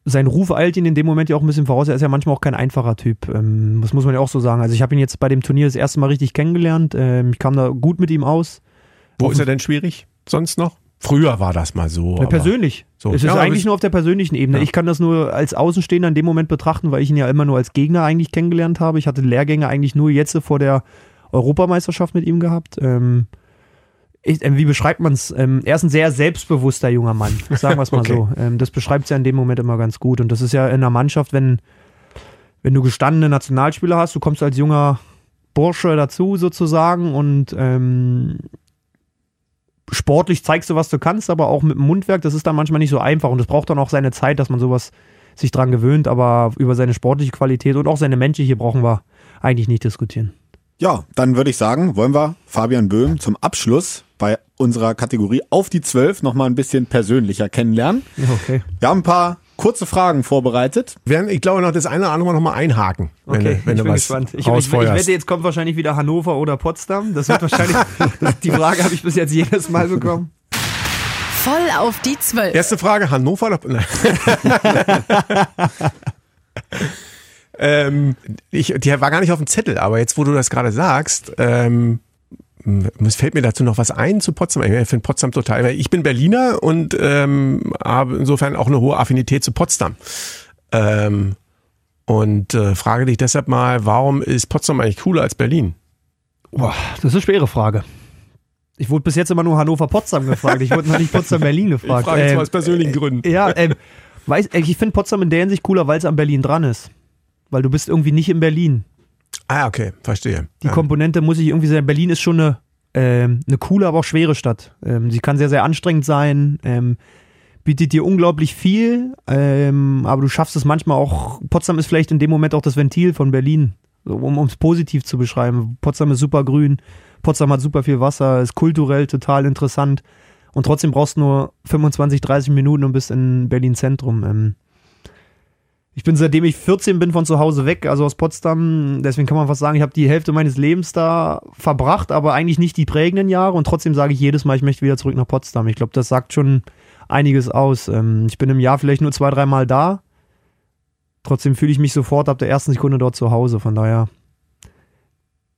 sein Ruf eilt ihn in dem Moment ja auch ein bisschen voraus. Er ist ja manchmal auch kein einfacher Typ. Ähm, das muss man ja auch so sagen. Also ich habe ihn jetzt bei dem Turnier das erste Mal richtig kennengelernt. Ähm, ich kam da gut mit ihm aus. Wo ist er denn schwierig? Sonst noch? Früher war das mal so. Ja, persönlich. so. Es ist Ja, eigentlich nur auf der persönlichen Ebene. Ja. Ich kann das nur als Außenstehender in dem Moment betrachten, weil ich ihn ja immer nur als Gegner eigentlich kennengelernt habe. Ich hatte Lehrgänge eigentlich nur jetzt vor der Europameisterschaft mit ihm gehabt. Ähm, ich, ähm, wie beschreibt man es? Ähm, er ist ein sehr selbstbewusster junger Mann, sagen wir es mal Okay. so. Ähm, das beschreibt es ja in dem Moment immer ganz gut. Und das ist ja in einer Mannschaft, wenn, wenn du gestandene Nationalspieler hast, du kommst als junger Bursche dazu sozusagen und ähm, sportlich zeigst du, was du kannst, aber auch mit dem Mundwerk, das ist dann manchmal nicht so einfach und es braucht dann auch seine Zeit, dass man sowas sich dran gewöhnt, aber über seine sportliche Qualität und auch seine menschliche brauchen wir eigentlich nicht diskutieren. Ja, dann würde ich sagen, wollen wir Fabian Böhm zum Abschluss bei unserer Kategorie auf die 12 nochmal ein bisschen persönlicher kennenlernen. Okay. Wir haben ein paar kurze Fragen vorbereitet. Werden, ich glaube, noch das eine oder andere noch mal einhaken, wenn, Okay, du, wenn ich du bin was gespannt. Ich, ich, ich wette, jetzt kommt wahrscheinlich wieder Hannover oder Potsdam. Das wird wahrscheinlich, das, die Frage habe ich bis jetzt jedes Mal bekommen. Voll auf die Zwölf. Erste Frage, Hannover oder... Ähm, ich, die war gar nicht auf dem Zettel, aber jetzt, wo du das gerade sagst, ähm, es fällt mir dazu noch was ein zu Potsdam. Ich finde Potsdam total, weil ich bin Berliner und ähm, habe insofern auch eine hohe Affinität zu Potsdam. Ähm, und äh, frage dich deshalb mal, warum ist Potsdam eigentlich cooler als Berlin? Boah, das ist eine schwere Frage. Ich wurde bis jetzt immer nur Hannover-Potsdam gefragt. Ich wurde noch nicht Potsdam-Berlin gefragt. Ich frage jetzt Ähm, mal aus persönlichen Gründen. Ja, ähm, weiß, äh, ich finde Potsdam in der Hinsicht cooler, weil es an Berlin dran ist. Weil du bist irgendwie nicht in Berlin. Ah, okay, verstehe. Die ja. Komponente muss ich irgendwie sagen. Berlin ist schon eine, ähm, eine coole, aber auch schwere Stadt. Ähm, sie kann sehr, sehr anstrengend sein, ähm, bietet dir unglaublich viel, ähm, aber du schaffst es manchmal auch. Potsdam ist vielleicht in dem Moment auch das Ventil von Berlin, um es positiv zu beschreiben. Potsdam ist super grün, Potsdam hat super viel Wasser, ist kulturell total interessant und trotzdem brauchst du nur 25, 30 Minuten und bist in Berlin Zentrum. Ich bin seitdem ich 14 bin von zu Hause weg, also aus Potsdam. Deswegen kann man fast sagen, ich habe die Hälfte meines Lebens da verbracht, aber eigentlich nicht die prägenden Jahre. Und trotzdem sage ich jedes Mal, ich möchte wieder zurück nach Potsdam. Ich glaube, das sagt schon einiges aus. Ähm, Ich bin im Jahr vielleicht nur zwei, dreimal da. Trotzdem fühle ich mich sofort ab der ersten Sekunde dort zu Hause. Von daher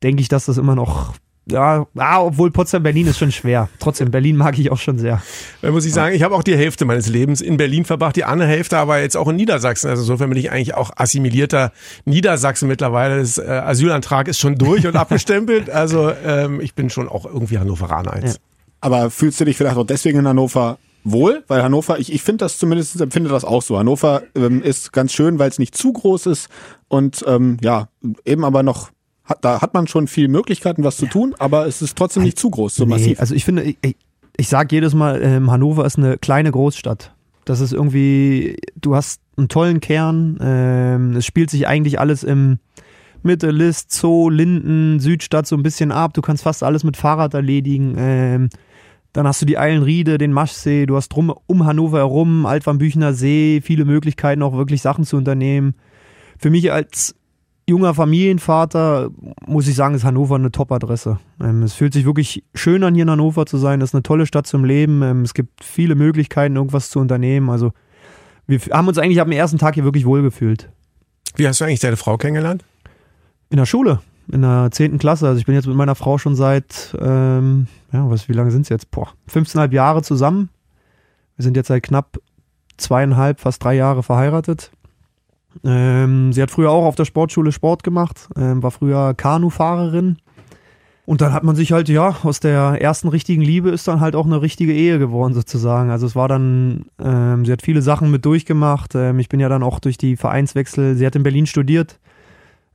denke ich, dass das immer noch. Ja, ah, obwohl Potsdam, Berlin ist schon schwer. Trotzdem, Berlin mag ich auch schon sehr. Da muss ich sagen, ich habe auch die Hälfte meines Lebens in Berlin verbracht, die andere Hälfte aber jetzt auch in Niedersachsen. Also insofern bin ich eigentlich auch assimilierter Niedersachsen mittlerweile. Das äh, Asylantrag ist schon durch und abgestempelt. Also ähm, ich bin schon auch irgendwie Hannoveraner jetzt. Aber fühlst du dich vielleicht auch deswegen in Hannover wohl? Weil Hannover, ich, ich finde das zumindest, empfinde das auch so. Hannover ähm, ist ganz schön, weil es nicht zu groß ist und ähm, ja, eben aber noch, hat, da hat man schon viel Möglichkeiten, was zu tun, aber es ist trotzdem nicht zu groß, so Nee, massiv. also ich finde, ich, ich, ich sage jedes Mal, ähm, Hannover ist eine kleine Großstadt. Das ist irgendwie, du hast einen tollen Kern. Ähm, es spielt sich eigentlich alles im Mitte, List, Zoo, Linden, Südstadt so ein bisschen ab. Du kannst fast alles mit Fahrrad erledigen. Ähm, dann hast du die Eilenriede, den Maschsee, du hast drum um Hannover herum, Altwarmbüchener See, viele Möglichkeiten auch wirklich Sachen zu unternehmen. Für mich als junger Familienvater muss ich sagen, ist Hannover eine Top-Adresse. Ähm, es fühlt sich wirklich schön an, hier in Hannover zu sein. Es ist eine tolle Stadt zum Leben. Ähm, es gibt viele Möglichkeiten, irgendwas zu unternehmen. Also wir haben uns eigentlich ab dem ersten Tag hier wirklich wohlgefühlt. Wie hast du eigentlich deine Frau kennengelernt? In der Schule, in der 10. Klasse. Also ich bin jetzt mit meiner Frau schon seit, ähm, ja, was, wie lange sind es jetzt? Boah, 15,5 Jahre zusammen. Wir sind jetzt seit knapp zweieinhalb, fast drei Jahre verheiratet. Ähm, sie hat früher auch auf der Sportschule Sport gemacht, ähm, war früher Kanufahrerin. Und dann hat man sich halt, ja, aus der ersten richtigen Liebe ist dann halt auch eine richtige Ehe geworden, sozusagen. Also es war dann, ähm, sie hat viele Sachen mit durchgemacht. Ähm, ich bin ja dann auch durch die Vereinswechsel, sie hat in Berlin studiert.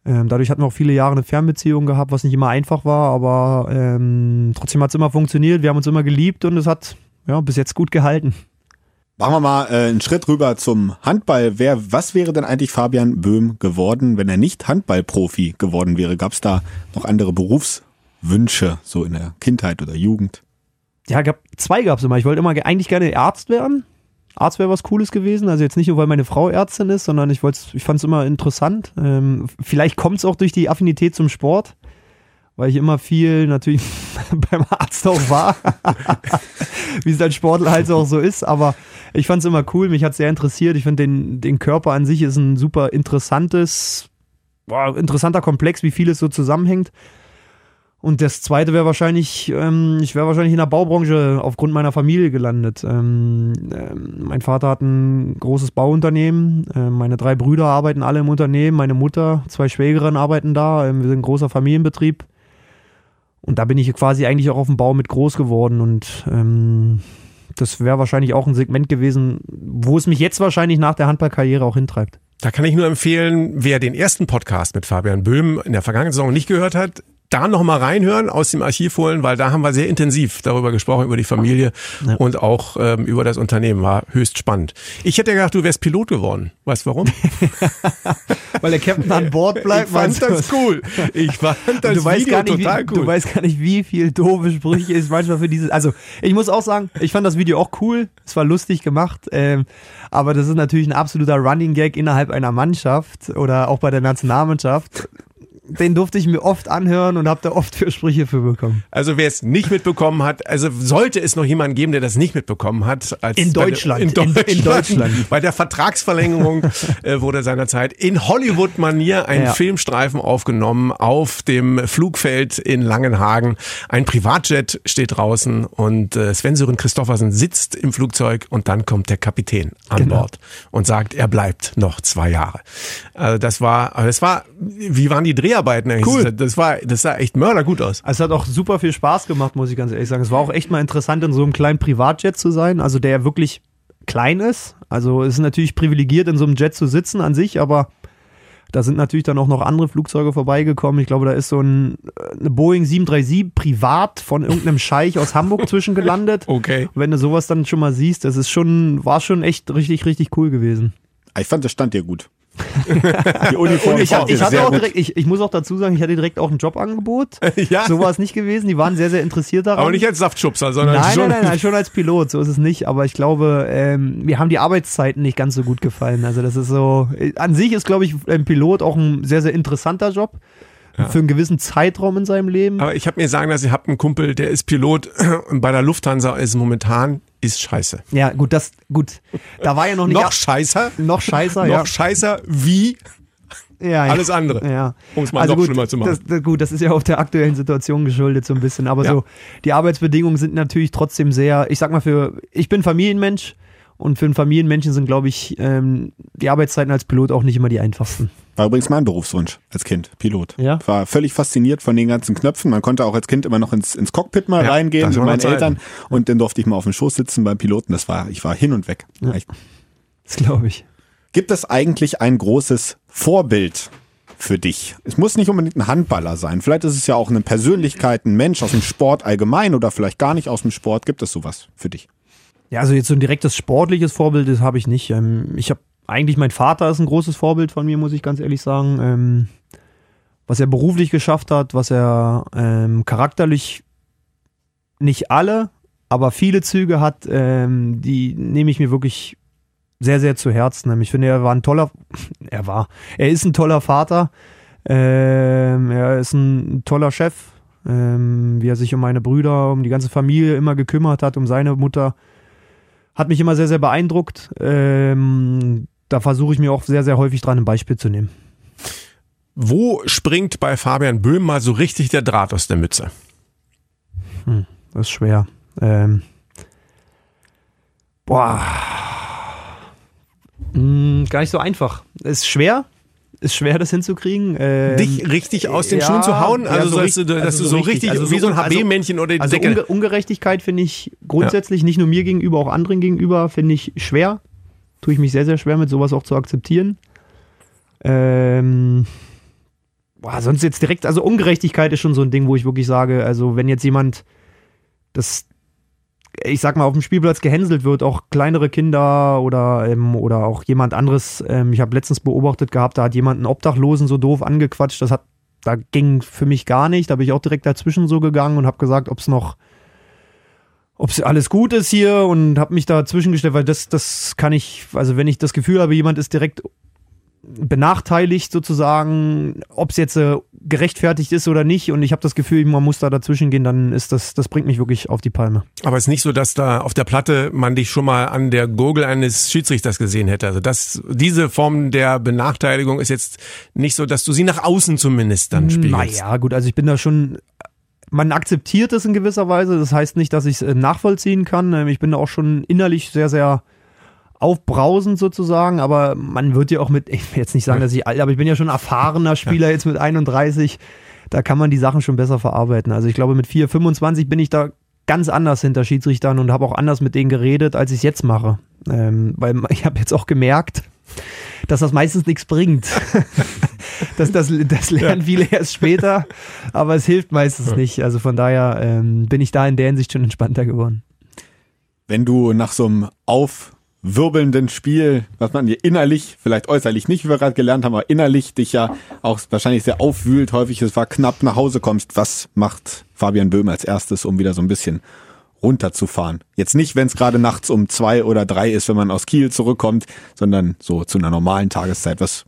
Ähm, dadurch hatten wir auch viele Jahre eine Fernbeziehung gehabt, was nicht immer einfach war, aber ähm, trotzdem hat es immer funktioniert. Wir haben uns immer geliebt und es hat ja, bis jetzt gut gehalten. Machen wir mal äh, einen Schritt rüber zum Handball. Wer, was wäre denn eigentlich Fabian Böhm geworden, wenn er nicht Handballprofi geworden wäre? Gab es da noch andere Berufswünsche, so in der Kindheit oder Jugend? Ja, gab, zwei gab es immer. Ich wollte immer ge- eigentlich gerne Arzt werden. Arzt wäre was Cooles gewesen. Also jetzt nicht nur, weil meine Frau Ärztin ist, sondern ich, ich fand es immer interessant. Ähm, vielleicht kommt es auch durch die Affinität zum Sport, weil ich immer viel natürlich beim Arzt auch war. Wie es als Sportler halt auch so ist. Aber ich fand es immer cool. Mich hat sehr interessiert. Ich finde, den, den Körper an sich ist ein super interessantes, boah, interessanter Komplex, wie vieles so zusammenhängt. Und das zweite wäre wahrscheinlich, ähm, ich wäre wahrscheinlich in der Baubranche aufgrund meiner Familie gelandet. Ähm, ähm, mein Vater hat ein großes Bauunternehmen, ähm, meine drei Brüder arbeiten alle im Unternehmen, meine Mutter, zwei Schwägerinnen arbeiten da, ähm, wir sind ein großer Familienbetrieb. Und da bin ich quasi eigentlich auch auf dem Bau mit groß geworden und ähm, das wäre wahrscheinlich auch ein Segment gewesen, wo es mich jetzt wahrscheinlich nach der Handballkarriere auch hintreibt. Da kann ich nur empfehlen, wer den ersten Podcast mit Fabian Böhm in der vergangenen Saison nicht gehört hat, da noch mal reinhören, aus dem Archiv holen, weil da haben wir sehr intensiv darüber gesprochen, über die Familie Ja. und auch ähm, über das Unternehmen. War höchst spannend. Ich hätte ja gedacht, du wärst Pilot geworden. Weißt du warum? Weil der Captain an Bord bleibt. ich fand das cool. Ich fand das du weißt, Video gar nicht, total wie, cool. du weißt gar nicht, wie viel doofe Sprüche es manchmal für dieses. Also, ich muss auch sagen, ich fand das Video auch cool. Es war lustig gemacht. Ähm, aber das ist natürlich ein absoluter Running Gag innerhalb einer Mannschaft oder auch bei der Nationalmannschaft. Den durfte ich mir oft anhören und habe da oft für Sprüche für bekommen. Also wer es nicht mitbekommen hat, also sollte es noch jemanden geben, der das nicht mitbekommen hat. Als In bei der- Deutschland. In In- Deutschland. in Deutschland. Bei der Vertragsverlängerung äh, wurde seinerzeit in Hollywood-Manier ein Ja. Filmstreifen aufgenommen auf dem Flugfeld in Langenhagen. Ein Privatjet steht draußen und äh, Sven-Sören Christoffersen sitzt im Flugzeug und dann kommt der Kapitän an Genau. Bord und sagt, er bleibt noch zwei Jahre. Also das war, aber das war, wie waren die Dreharbeiten eigentlich? Cool. Das war, das sah echt mördergut aus. Also es hat auch super viel Spaß gemacht, muss ich ganz ehrlich sagen. Es war auch echt mal interessant, in so einem kleinen Privatjet zu sein, also der wirklich klein ist. Also es ist natürlich privilegiert, in so einem Jet zu sitzen an sich, aber da sind natürlich dann auch noch andere Flugzeuge vorbeigekommen. Ich glaube, da ist so ein, eine Boeing 737 privat von irgendeinem Scheich aus Hamburg zwischengelandet. Okay. Und wenn du sowas dann schon mal siehst, das ist schon, war schon echt richtig, richtig cool gewesen. Ich fand, das stand dir gut. Die Uniform Ich, hab, ich, hatte auch direkt, ich, ich muss auch dazu sagen, ich hatte direkt auch ein Jobangebot. Ja. So war es nicht gewesen. Die waren sehr, sehr interessiert daran. Aber nicht als Saftschubser, sondern Nein, schon. nein, nein, nein, schon als Pilot, so ist es nicht. Aber ich glaube, ähm, mir haben die Arbeitszeiten nicht ganz so gut gefallen. Also das ist so, äh, an sich ist, glaube ich, ein Pilot auch ein sehr, sehr interessanter Job. Für einen gewissen Zeitraum in seinem Leben. Aber ich habe mir sagen lassen, ich habe einen Kumpel, der ist Pilot und bei der Lufthansa ist momentan ist scheiße. Ja, gut, das, gut. Da war ja noch nicht. Noch scheißer, noch scheißer, noch ja. scheißer wie ja. ja. alles andere. Ja. Um es mal also noch gut, schlimmer zu machen. Das, gut, das ist ja auch der aktuellen Situation geschuldet so ein bisschen. Aber so, die Arbeitsbedingungen sind natürlich trotzdem sehr, ich sag mal für, ich bin Familienmensch und für einen Familienmenschen sind, glaube ich, ähm, die Arbeitszeiten als Pilot auch nicht immer die einfachsten. War übrigens mein Berufswunsch als Kind, Pilot. Ja? War völlig fasziniert von den ganzen Knöpfen. Man konnte auch als Kind immer noch ins, ins Cockpit mal Ja, reingehen mit meinen. Eltern. Und dann durfte ich mal auf dem Schoß sitzen beim Piloten. Das war, ich war hin und weg. Echt. Das glaube ich. Gibt es eigentlich ein großes Vorbild für dich? Es muss nicht unbedingt ein Handballer sein. Vielleicht ist es ja auch eine Persönlichkeit, ein Mensch aus dem Sport allgemein oder vielleicht gar nicht aus dem Sport. Gibt es sowas für dich? Ja, also jetzt so ein direktes sportliches Vorbild, das habe ich nicht. Ähm, ich habe eigentlich, mein Vater ist ein großes Vorbild von mir, muss ich ganz ehrlich sagen. Ähm, was er beruflich geschafft hat, was er ähm, charakterlich nicht alle, aber viele Züge hat, die nehme ich mir wirklich sehr, sehr zu Herzen. Ich finde, er war ein toller, er war, er ist ein toller Vater, er ist ein toller Chef, wie er sich um meine Brüder, um die ganze Familie immer gekümmert hat, um seine Mutter hat mich immer sehr, sehr beeindruckt. Ähm, da versuche ich mir auch sehr, sehr häufig dran ein Beispiel zu nehmen. Wo springt bei Fabian Böhm mal so richtig der Draht aus der Mütze? Das ist schwer. Ähm, boah. Hm, gar nicht so einfach. Ist schwer. Ist schwer, das hinzukriegen. Ähm, Dich richtig aus den ja, Schuhen zu hauen? ja, Also, so so dass, du, richtig- dass also du so richtig, also wie so ein so- also- HB-Männchen oder die Also Decke. Unge Ungerechtigkeit finde ich grundsätzlich nicht nur mir gegenüber, auch anderen gegenüber, finde ich schwer. Tue ich mich sehr, sehr schwer mit sowas auch zu akzeptieren. Ähm, boah, sonst jetzt direkt, also Ungerechtigkeit ist schon so ein Ding, wo ich wirklich sage, also wenn jetzt jemand das, ich sag mal, auf dem Spielplatz gehänselt wird, auch kleinere Kinder oder, ähm, oder auch jemand anderes, ähm, ich habe letztens beobachtet gehabt, da hat jemand einen Obdachlosen so doof angequatscht, das hat, da ging für mich gar nicht, da bin ich auch direkt dazwischen so gegangen und habe gesagt, ob es noch ob es alles gut ist hier und habe mich dazwischen gestellt, weil das, das kann ich, also wenn ich das Gefühl habe, jemand ist direkt benachteiligt sozusagen, ob es jetzt äh, gerechtfertigt ist oder nicht und ich habe das Gefühl, man muss da dazwischen gehen, dann ist das, das bringt mich wirklich auf die Palme. Aber es ist nicht so, dass da auf der Platte man dich schon mal an der Gurgel eines Schiedsrichters gesehen hätte. Also das, diese Form der Benachteiligung ist jetzt nicht so, dass du sie nach außen zumindest dann spiegelst. Naja, gut, also ich bin da schon, man akzeptiert es in gewisser Weise, das heißt nicht, dass ich es äh, nachvollziehen kann. Ähm, Ich bin da auch schon innerlich sehr, sehr aufbrausend sozusagen, aber man wird ja auch mit, ich will jetzt nicht sagen, dass ich alt, aber ich bin ja schon erfahrener Spieler jetzt mit 31, da kann man die Sachen schon besser verarbeiten. Also ich glaube, mit 4, 25 bin ich da ganz anders hinter Schiedsrichtern und habe auch anders mit denen geredet, als ich es jetzt mache. Ähm, weil ich habe jetzt auch gemerkt, dass das meistens nichts bringt. das, das, das lernen ja. viele erst später, aber es hilft meistens ja. nicht. Also von daher ähm, bin ich da in der Hinsicht schon entspannter geworden. Wenn du nach so einem aufwirbelnden Spiel, was man dir innerlich, vielleicht äußerlich nicht, wie wir gerade gelernt haben, aber innerlich dich ja auch wahrscheinlich sehr aufwühlt, häufig es war knapp nach Hause kommst, was macht Fabian Böhm als erstes, um wieder so ein bisschen runterzufahren. Jetzt nicht, wenn es gerade nachts um zwei oder drei ist, wenn man aus Kiel zurückkommt, sondern so zu einer normalen Tageszeit. Was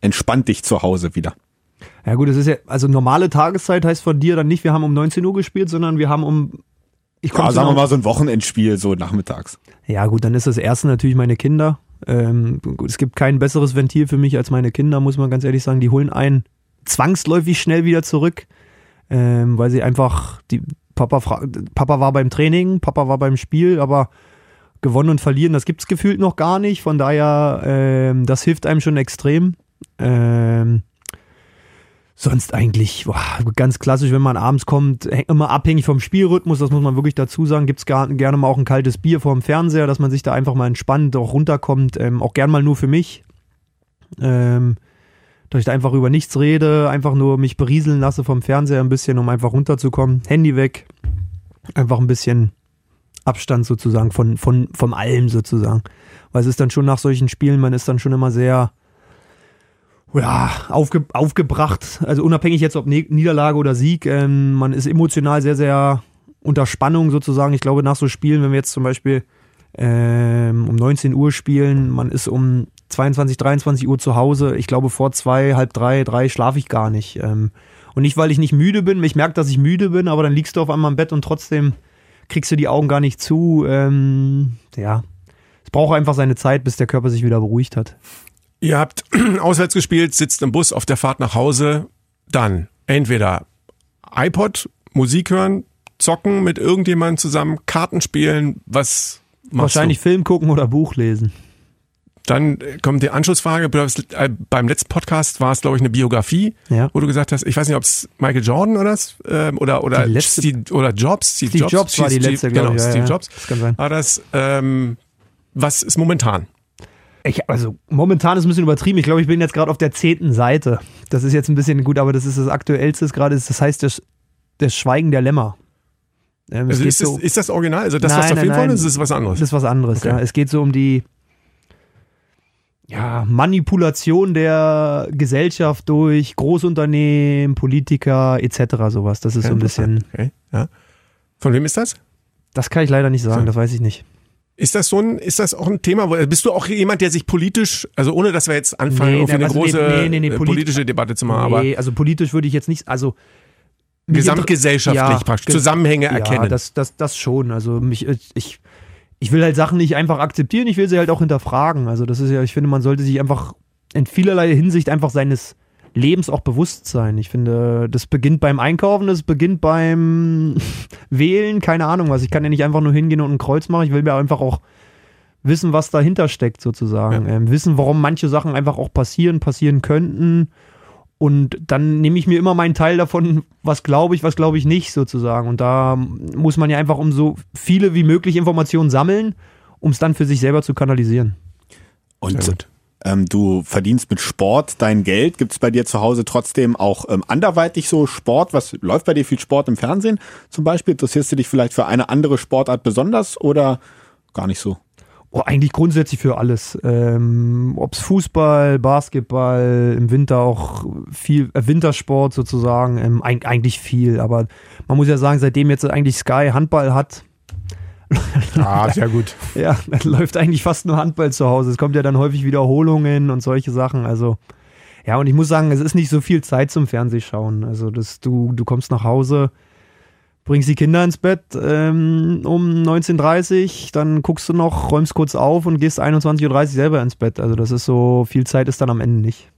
entspannt dich zu Hause wieder? Ja gut, das ist ja, also normale Tageszeit heißt von dir dann nicht, wir haben um 19 Uhr gespielt, sondern wir haben um ich ja, sagen wir mal so ein Wochenendspiel, so nachmittags. Ja gut, dann ist das erste natürlich meine Kinder. Ähm, es gibt kein besseres Ventil für mich als meine Kinder, muss man ganz ehrlich sagen. Die holen einen zwangsläufig schnell wieder zurück, ähm, weil sie einfach, die, Papa, Papa war beim Training, Papa war beim Spiel, aber gewonnen und verlieren, das gibt es gefühlt noch gar nicht. Von daher, ähm, das hilft einem schon extrem. Ähm, sonst eigentlich boah, ganz klassisch, wenn man abends kommt, immer abhängig vom Spielrhythmus, das muss man wirklich dazu sagen, gibt es gerne mal auch ein kaltes Bier vor dem Fernseher, dass man sich da einfach mal entspannt, auch runterkommt, ähm, auch gern mal nur für mich. Ähm, dass ich da einfach über nichts rede, einfach nur mich berieseln lasse vom Fernseher ein bisschen, um einfach runterzukommen. Handy weg, einfach ein bisschen Abstand sozusagen von, von, von allem sozusagen. Weil es ist dann schon nach solchen Spielen, man ist dann schon immer sehr, ja, aufge, aufgebracht. Also unabhängig jetzt ob Niederlage oder Sieg, ähm, man ist emotional sehr, sehr unter Spannung sozusagen. Ich glaube, nach so Spielen, wenn wir jetzt zum Beispiel ähm, um 19 Uhr spielen, man ist um 22, 23 Uhr zu Hause. Ich glaube, vor zwei, halb drei, drei schlafe ich gar nicht. Ähm, und nicht, weil ich nicht müde bin. Ich merke, dass ich müde bin, aber dann liegst du auf einmal im Bett und trotzdem kriegst du die Augen gar nicht zu. Ähm, ja, es braucht einfach seine Zeit, bis der Körper sich wieder beruhigt hat. Ihr habt auswärts gespielt, sitzt im Bus auf der Fahrt nach Hause. Dann entweder iPod, Musik hören, zocken mit irgendjemandem zusammen, Karten spielen, was Wahrscheinlich du? Film gucken oder Buch lesen. Dann kommt die Anschlussfrage. Äh, beim letzten Podcast war es, glaube ich, eine Biografie, ja. wo du gesagt hast, ich weiß nicht, ob es Michael Jordan oder ähm, oder oder, Steve, oder Jobs, Steve, Steve Jobs, Jobs war die letzte, genau, ich, ja, Steve ja. Jobs. Das kann sein. War das, ähm, was ist momentan? Ich, also momentan ist ein bisschen übertrieben. Ich glaube, ich bin jetzt gerade auf der zehnten Seite. Das ist jetzt ein bisschen gut, aber das ist das aktuellste gerade. Das heißt das, das Schweigen der Lämmer. Ähm, also ist, so, das, ist das Original? Also das, nein, was da wollen, ist das was anderes? Das ist was anderes, okay. ja. Es geht so um die ja, Manipulation der Gesellschaft durch Großunternehmen, Politiker etc. sowas. Das ist okay, so ein bisschen. Okay, ja. Von wem ist das? Das kann ich leider nicht sagen, so. das weiß ich nicht. Ist das so ein, ist das auch ein Thema? Bist du auch jemand, der sich politisch, also ohne dass wir jetzt anfangen, nee, auf eine also große nee, nee, äh, politische Debatte zu machen, nee, aber. also politisch würde ich jetzt nicht, also. Gesamtgesellschaftlich ja, praktisch, Zusammenhänge erkennen. Ja, das, das, das schon. Also mich, ich, ich will halt Sachen nicht einfach akzeptieren, ich will sie halt auch hinterfragen. Also das ist ja, ich finde, man sollte sich einfach in vielerlei Hinsicht einfach seines Lebens auch bewusst sein. Ich finde, das beginnt beim Einkaufen, das beginnt beim Wählen, keine Ahnung was. Ich kann ja nicht einfach nur hingehen und ein Kreuz machen. Ich will mir einfach auch wissen, was dahinter steckt, sozusagen. Ja. Ähm, wissen, warum manche Sachen einfach auch passieren, passieren könnten. Und dann nehme ich mir immer meinen Teil davon, was glaube ich, was glaube ich nicht, sozusagen. Und da muss man ja einfach um so viele wie möglich Informationen sammeln, um es dann für sich selber zu kanalisieren. Und ähm, du verdienst mit Sport dein Geld. Gibt es bei dir zu Hause trotzdem auch ähm, anderweitig so Sport? Was läuft bei dir viel Sport im Fernsehen zum Beispiel? Interessierst du dich vielleicht für eine andere Sportart besonders oder gar nicht so? Oh, eigentlich grundsätzlich für alles. Ähm, Ob es Fußball, Basketball, im Winter auch viel, äh, Wintersport sozusagen, ähm, eigentlich viel. Aber man muss ja sagen, seitdem jetzt eigentlich Sky Handball hat, Ah, sehr gut. ja, läuft eigentlich fast nur Handball zu Hause. Es kommt ja dann häufig Wiederholungen und solche Sachen. Also, ja, und ich muss sagen, es ist nicht so viel Zeit zum Fernsehschauen. Also, das, du, du kommst nach Hause, bringst die Kinder ins Bett ähm, um 19.30 Uhr, dann guckst du noch, räumst kurz auf und gehst 21.30 Uhr selber ins Bett. Also, das ist so, viel Zeit ist dann am Ende nicht.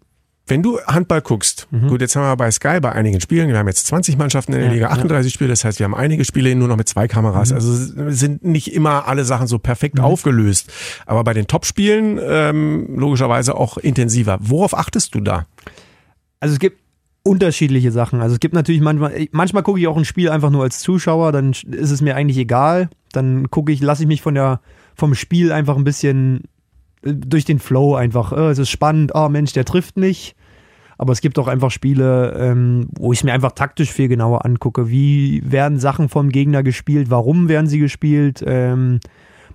Wenn du Handball guckst, mhm. gut, jetzt haben wir bei Sky bei einigen Spielen, wir haben jetzt 20 Mannschaften in der ja, Liga, 38 ja. Spiele, das heißt, wir haben einige Spiele nur noch mit zwei Kameras. Mhm. Also sind nicht immer alle Sachen so perfekt mhm. aufgelöst. Aber bei den Topspielen ähm, logischerweise auch intensiver. Worauf achtest du da? Also es gibt unterschiedliche Sachen. Also es gibt natürlich manchmal, manchmal gucke ich auch ein Spiel einfach nur als Zuschauer, dann ist es mir eigentlich egal. Dann gucke ich, lasse ich mich von der, vom Spiel einfach ein bisschen durch den Flow einfach. Äh, es ist spannend, oh Mensch, der trifft nicht. Aber es gibt auch einfach Spiele, ähm, wo ich mir einfach taktisch viel genauer angucke. Wie werden Sachen vom Gegner gespielt? Warum werden sie gespielt? Ähm,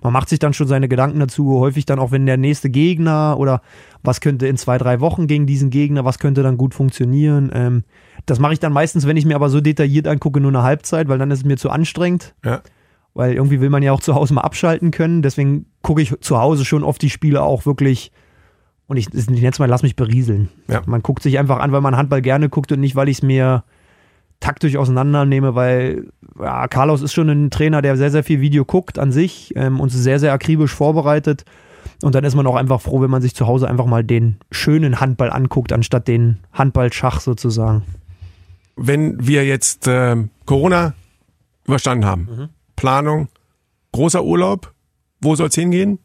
man macht sich dann schon seine Gedanken dazu, häufig dann auch, wenn der nächste Gegner oder was könnte in zwei, drei Wochen gegen diesen Gegner, was könnte dann gut funktionieren. Ähm, das mache ich dann meistens, wenn ich mir aber so detailliert angucke, nur eine Halbzeit, weil dann ist es mir zu anstrengend. Ja. Weil irgendwie will man ja auch zu Hause mal abschalten können. Deswegen gucke ich zu Hause schon oft die Spiele auch wirklich. Und ich, ich nenne es mal, lass mich berieseln. Ja. Man guckt sich einfach an, weil man Handball gerne guckt und nicht, weil ich es mir taktisch auseinandernehme, weil ja, Carlos ist schon ein Trainer, der sehr, sehr viel Video guckt an sich ähm, und sehr, sehr akribisch vorbereitet. Und dann ist man auch einfach froh, wenn man sich zu Hause einfach mal den schönen Handball anguckt, anstatt den Handballschach sozusagen. Wenn wir jetzt äh, Corona überstanden haben, Planung, großer Urlaub, wo soll es hingehen?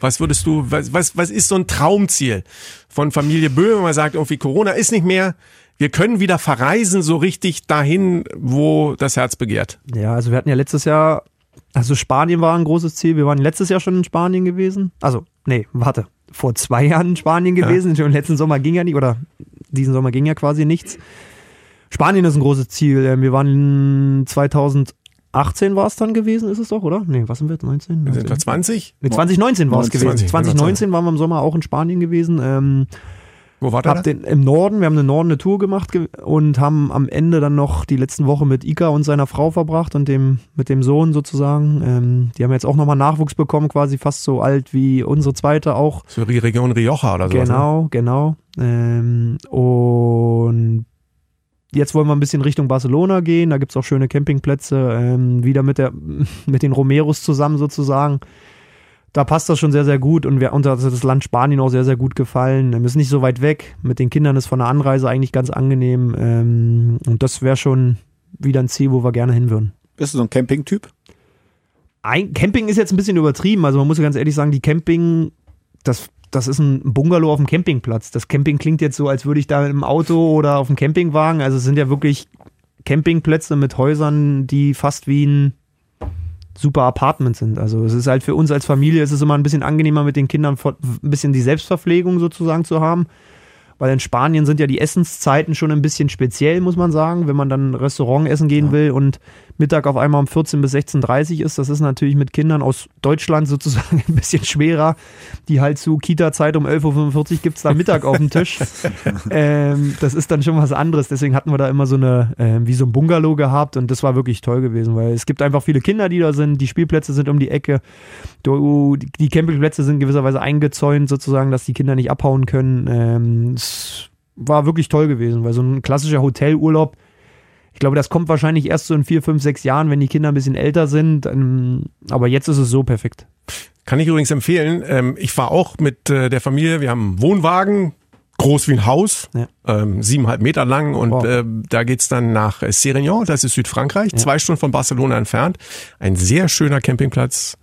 Was würdest du, was, was, was ist so ein Traumziel von Familie Böhm, wenn man sagt, irgendwie Corona ist nicht mehr, wir können wieder verreisen, so richtig dahin, wo das Herz begehrt. Ja, also wir hatten ja letztes Jahr, also Spanien war ein großes Ziel. Wir waren letztes Jahr schon in Spanien gewesen. Also, nee, warte, vor zwei Jahren in Spanien gewesen. Schon letzten Sommer ging ja nicht, oder diesen Sommer ging ja quasi nichts. Spanien ist ein großes Ziel. Ähm, Wir waren 2018 war es dann gewesen, ist es doch, oder? Nee, was sind wir? 19? Sind wir 19? 20? Nee, 2019 war es 20, gewesen. 20, 2019 waren wir im Sommer auch in Spanien gewesen. Ähm, Wo war der? den, Im Norden, wir haben im Norden eine Tour gemacht ge- und haben am Ende dann noch die letzten Woche mit Ika und seiner Frau verbracht und dem, mit dem Sohn sozusagen. Ähm, die haben jetzt auch nochmal Nachwuchs bekommen, quasi fast so alt wie unsere zweite auch. So die Region Rioja oder so. Genau, genau. Ähm, und jetzt wollen wir ein bisschen Richtung Barcelona gehen. Da gibt es auch schöne Campingplätze, ähm, wieder mit, der, mit den Romeros zusammen sozusagen. Da passt das schon sehr, sehr gut und wir, uns hat das Land Spanien auch sehr, sehr gut gefallen. Wir ist nicht so weit weg. Mit den Kindern ist von der Anreise eigentlich ganz angenehm. Ähm, und das wäre schon wieder ein Ziel, wo wir gerne hin würden. Bist du so ein Campingtyp? Ein, Camping ist jetzt ein bisschen übertrieben. Also man muss ja ganz ehrlich sagen, die Camping, das, das ist ein Bungalow auf dem Campingplatz. Das Camping klingt jetzt so, als würde ich da im Auto oder auf dem Campingwagen. Also es sind ja wirklich Campingplätze mit Häusern, die fast wie ein super Apartment sind. Also es ist halt für uns als Familie, es ist immer ein bisschen angenehmer mit den Kindern ein bisschen die Selbstverpflegung sozusagen zu haben. Weil in Spanien sind ja die Essenszeiten schon ein bisschen speziell, muss man sagen. Wenn man dann Restaurant essen gehen will und Mittag auf einmal um 14 bis 16.30 ist, das ist natürlich mit Kindern aus Deutschland sozusagen ein bisschen schwerer. Die halt zu Kita-Zeit um 11.45 Uhr gibt es da Mittag auf dem Tisch. ähm, das ist dann schon was anderes. Deswegen hatten wir da immer so eine, ähm, wie so ein Bungalow gehabt und das war wirklich toll gewesen, weil es gibt einfach viele Kinder, die da sind. Die Spielplätze sind um die Ecke. Die Campingplätze sind gewisserweise eingezäunt sozusagen, dass die Kinder nicht abhauen können. Ähm, es war wirklich toll gewesen, weil so ein klassischer Hotelurlaub, ich glaube, das kommt wahrscheinlich erst so in vier, fünf, sechs Jahren, wenn die Kinder ein bisschen älter sind. Ähm, aber jetzt ist es so perfekt. Kann ich übrigens empfehlen. Ähm, ich war auch mit äh, der Familie, wir haben einen Wohnwagen, groß wie ein Haus, Ja. ähm, siebeneinhalb Meter lang und Wow. äh, da geht's dann nach äh, Sérignan, das ist Südfrankreich, zwei Stunden von Barcelona entfernt. Ein sehr schöner Campingplatz.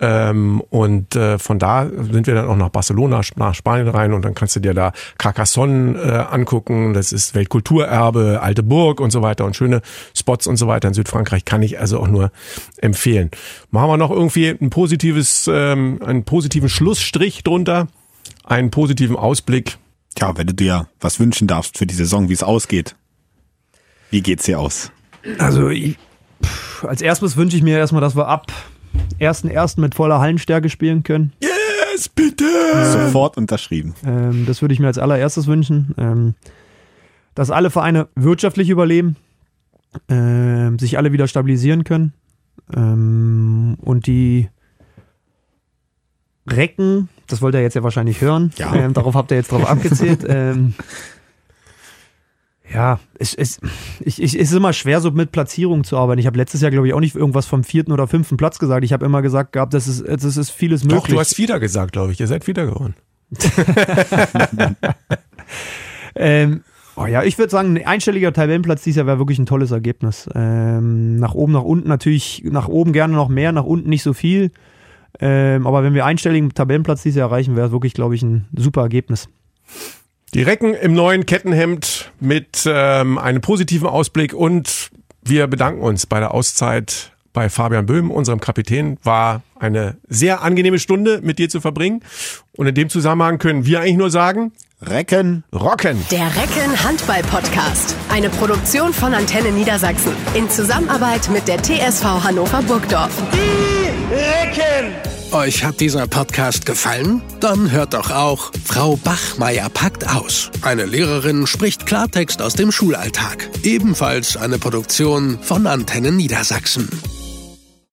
Ähm, und äh, von da sind wir dann auch nach Barcelona, nach Spanien rein und dann kannst du dir da Carcassonne äh, angucken. Das ist Weltkulturerbe, alte Burg und so weiter und schöne Spots und so weiter in Südfrankreich kann ich also auch nur empfehlen. Machen wir noch irgendwie ein positives, ähm, einen positiven Schlussstrich drunter, einen positiven Ausblick. Tja, wenn du dir was wünschen darfst für die Saison, wie es ausgeht. Wie geht's dir aus? Also ich, pff, als erstes wünsche ich mir erstmal, dass wir ab 1.1. mit voller Hallenstärke spielen können. Yes, bitte! Sofort unterschrieben. Ähm, das würde ich mir als allererstes wünschen. Ähm, dass alle Vereine wirtschaftlich überleben, ähm, sich alle wieder stabilisieren können ähm, und die Recken, das wollt ihr jetzt ja wahrscheinlich hören, Ja. ähm, darauf habt ihr jetzt drauf abgezählt. ähm, ja, es, es, ich, ich, es ist immer schwer, so mit Platzierung zu arbeiten. Ich habe letztes Jahr, glaube ich, auch nicht irgendwas vom vierten oder fünften Platz gesagt. Ich habe immer gesagt gehabt, das ist, das ist vieles möglich. Doch, du hast wieder gesagt, glaube ich. Ihr seid wieder geworden. Ähm, oh ja, ich würde sagen, ein einstelliger Tabellenplatz dieses Jahr wäre wirklich ein tolles Ergebnis. Ähm, nach oben, nach unten natürlich, nach oben gerne noch mehr, nach unten nicht so viel. Ähm, aber wenn wir einstelligen Tabellenplatz dieses Jahr erreichen, wäre es wirklich, glaube ich, ein super Ergebnis. Die Recken im neuen Kettenhemd mit ähm, einem positiven Ausblick und wir bedanken uns bei der Auszeit bei Fabian Böhm, unserem Kapitän. War eine sehr angenehme Stunde mit dir zu verbringen Und in dem Zusammenhang können wir eigentlich nur sagen, Recken. rocken. Der Recken Handball Podcast. Eine Produktion von Antenne Niedersachsen. In Zusammenarbeit mit der TSV Hannover Burgdorf. Euch hat dieser Podcast gefallen? Dann hört doch auch Frau Bachmeier packt aus. Eine Lehrerin spricht Klartext aus dem Schulalltag. Ebenfalls eine Produktion von Antenne Niedersachsen.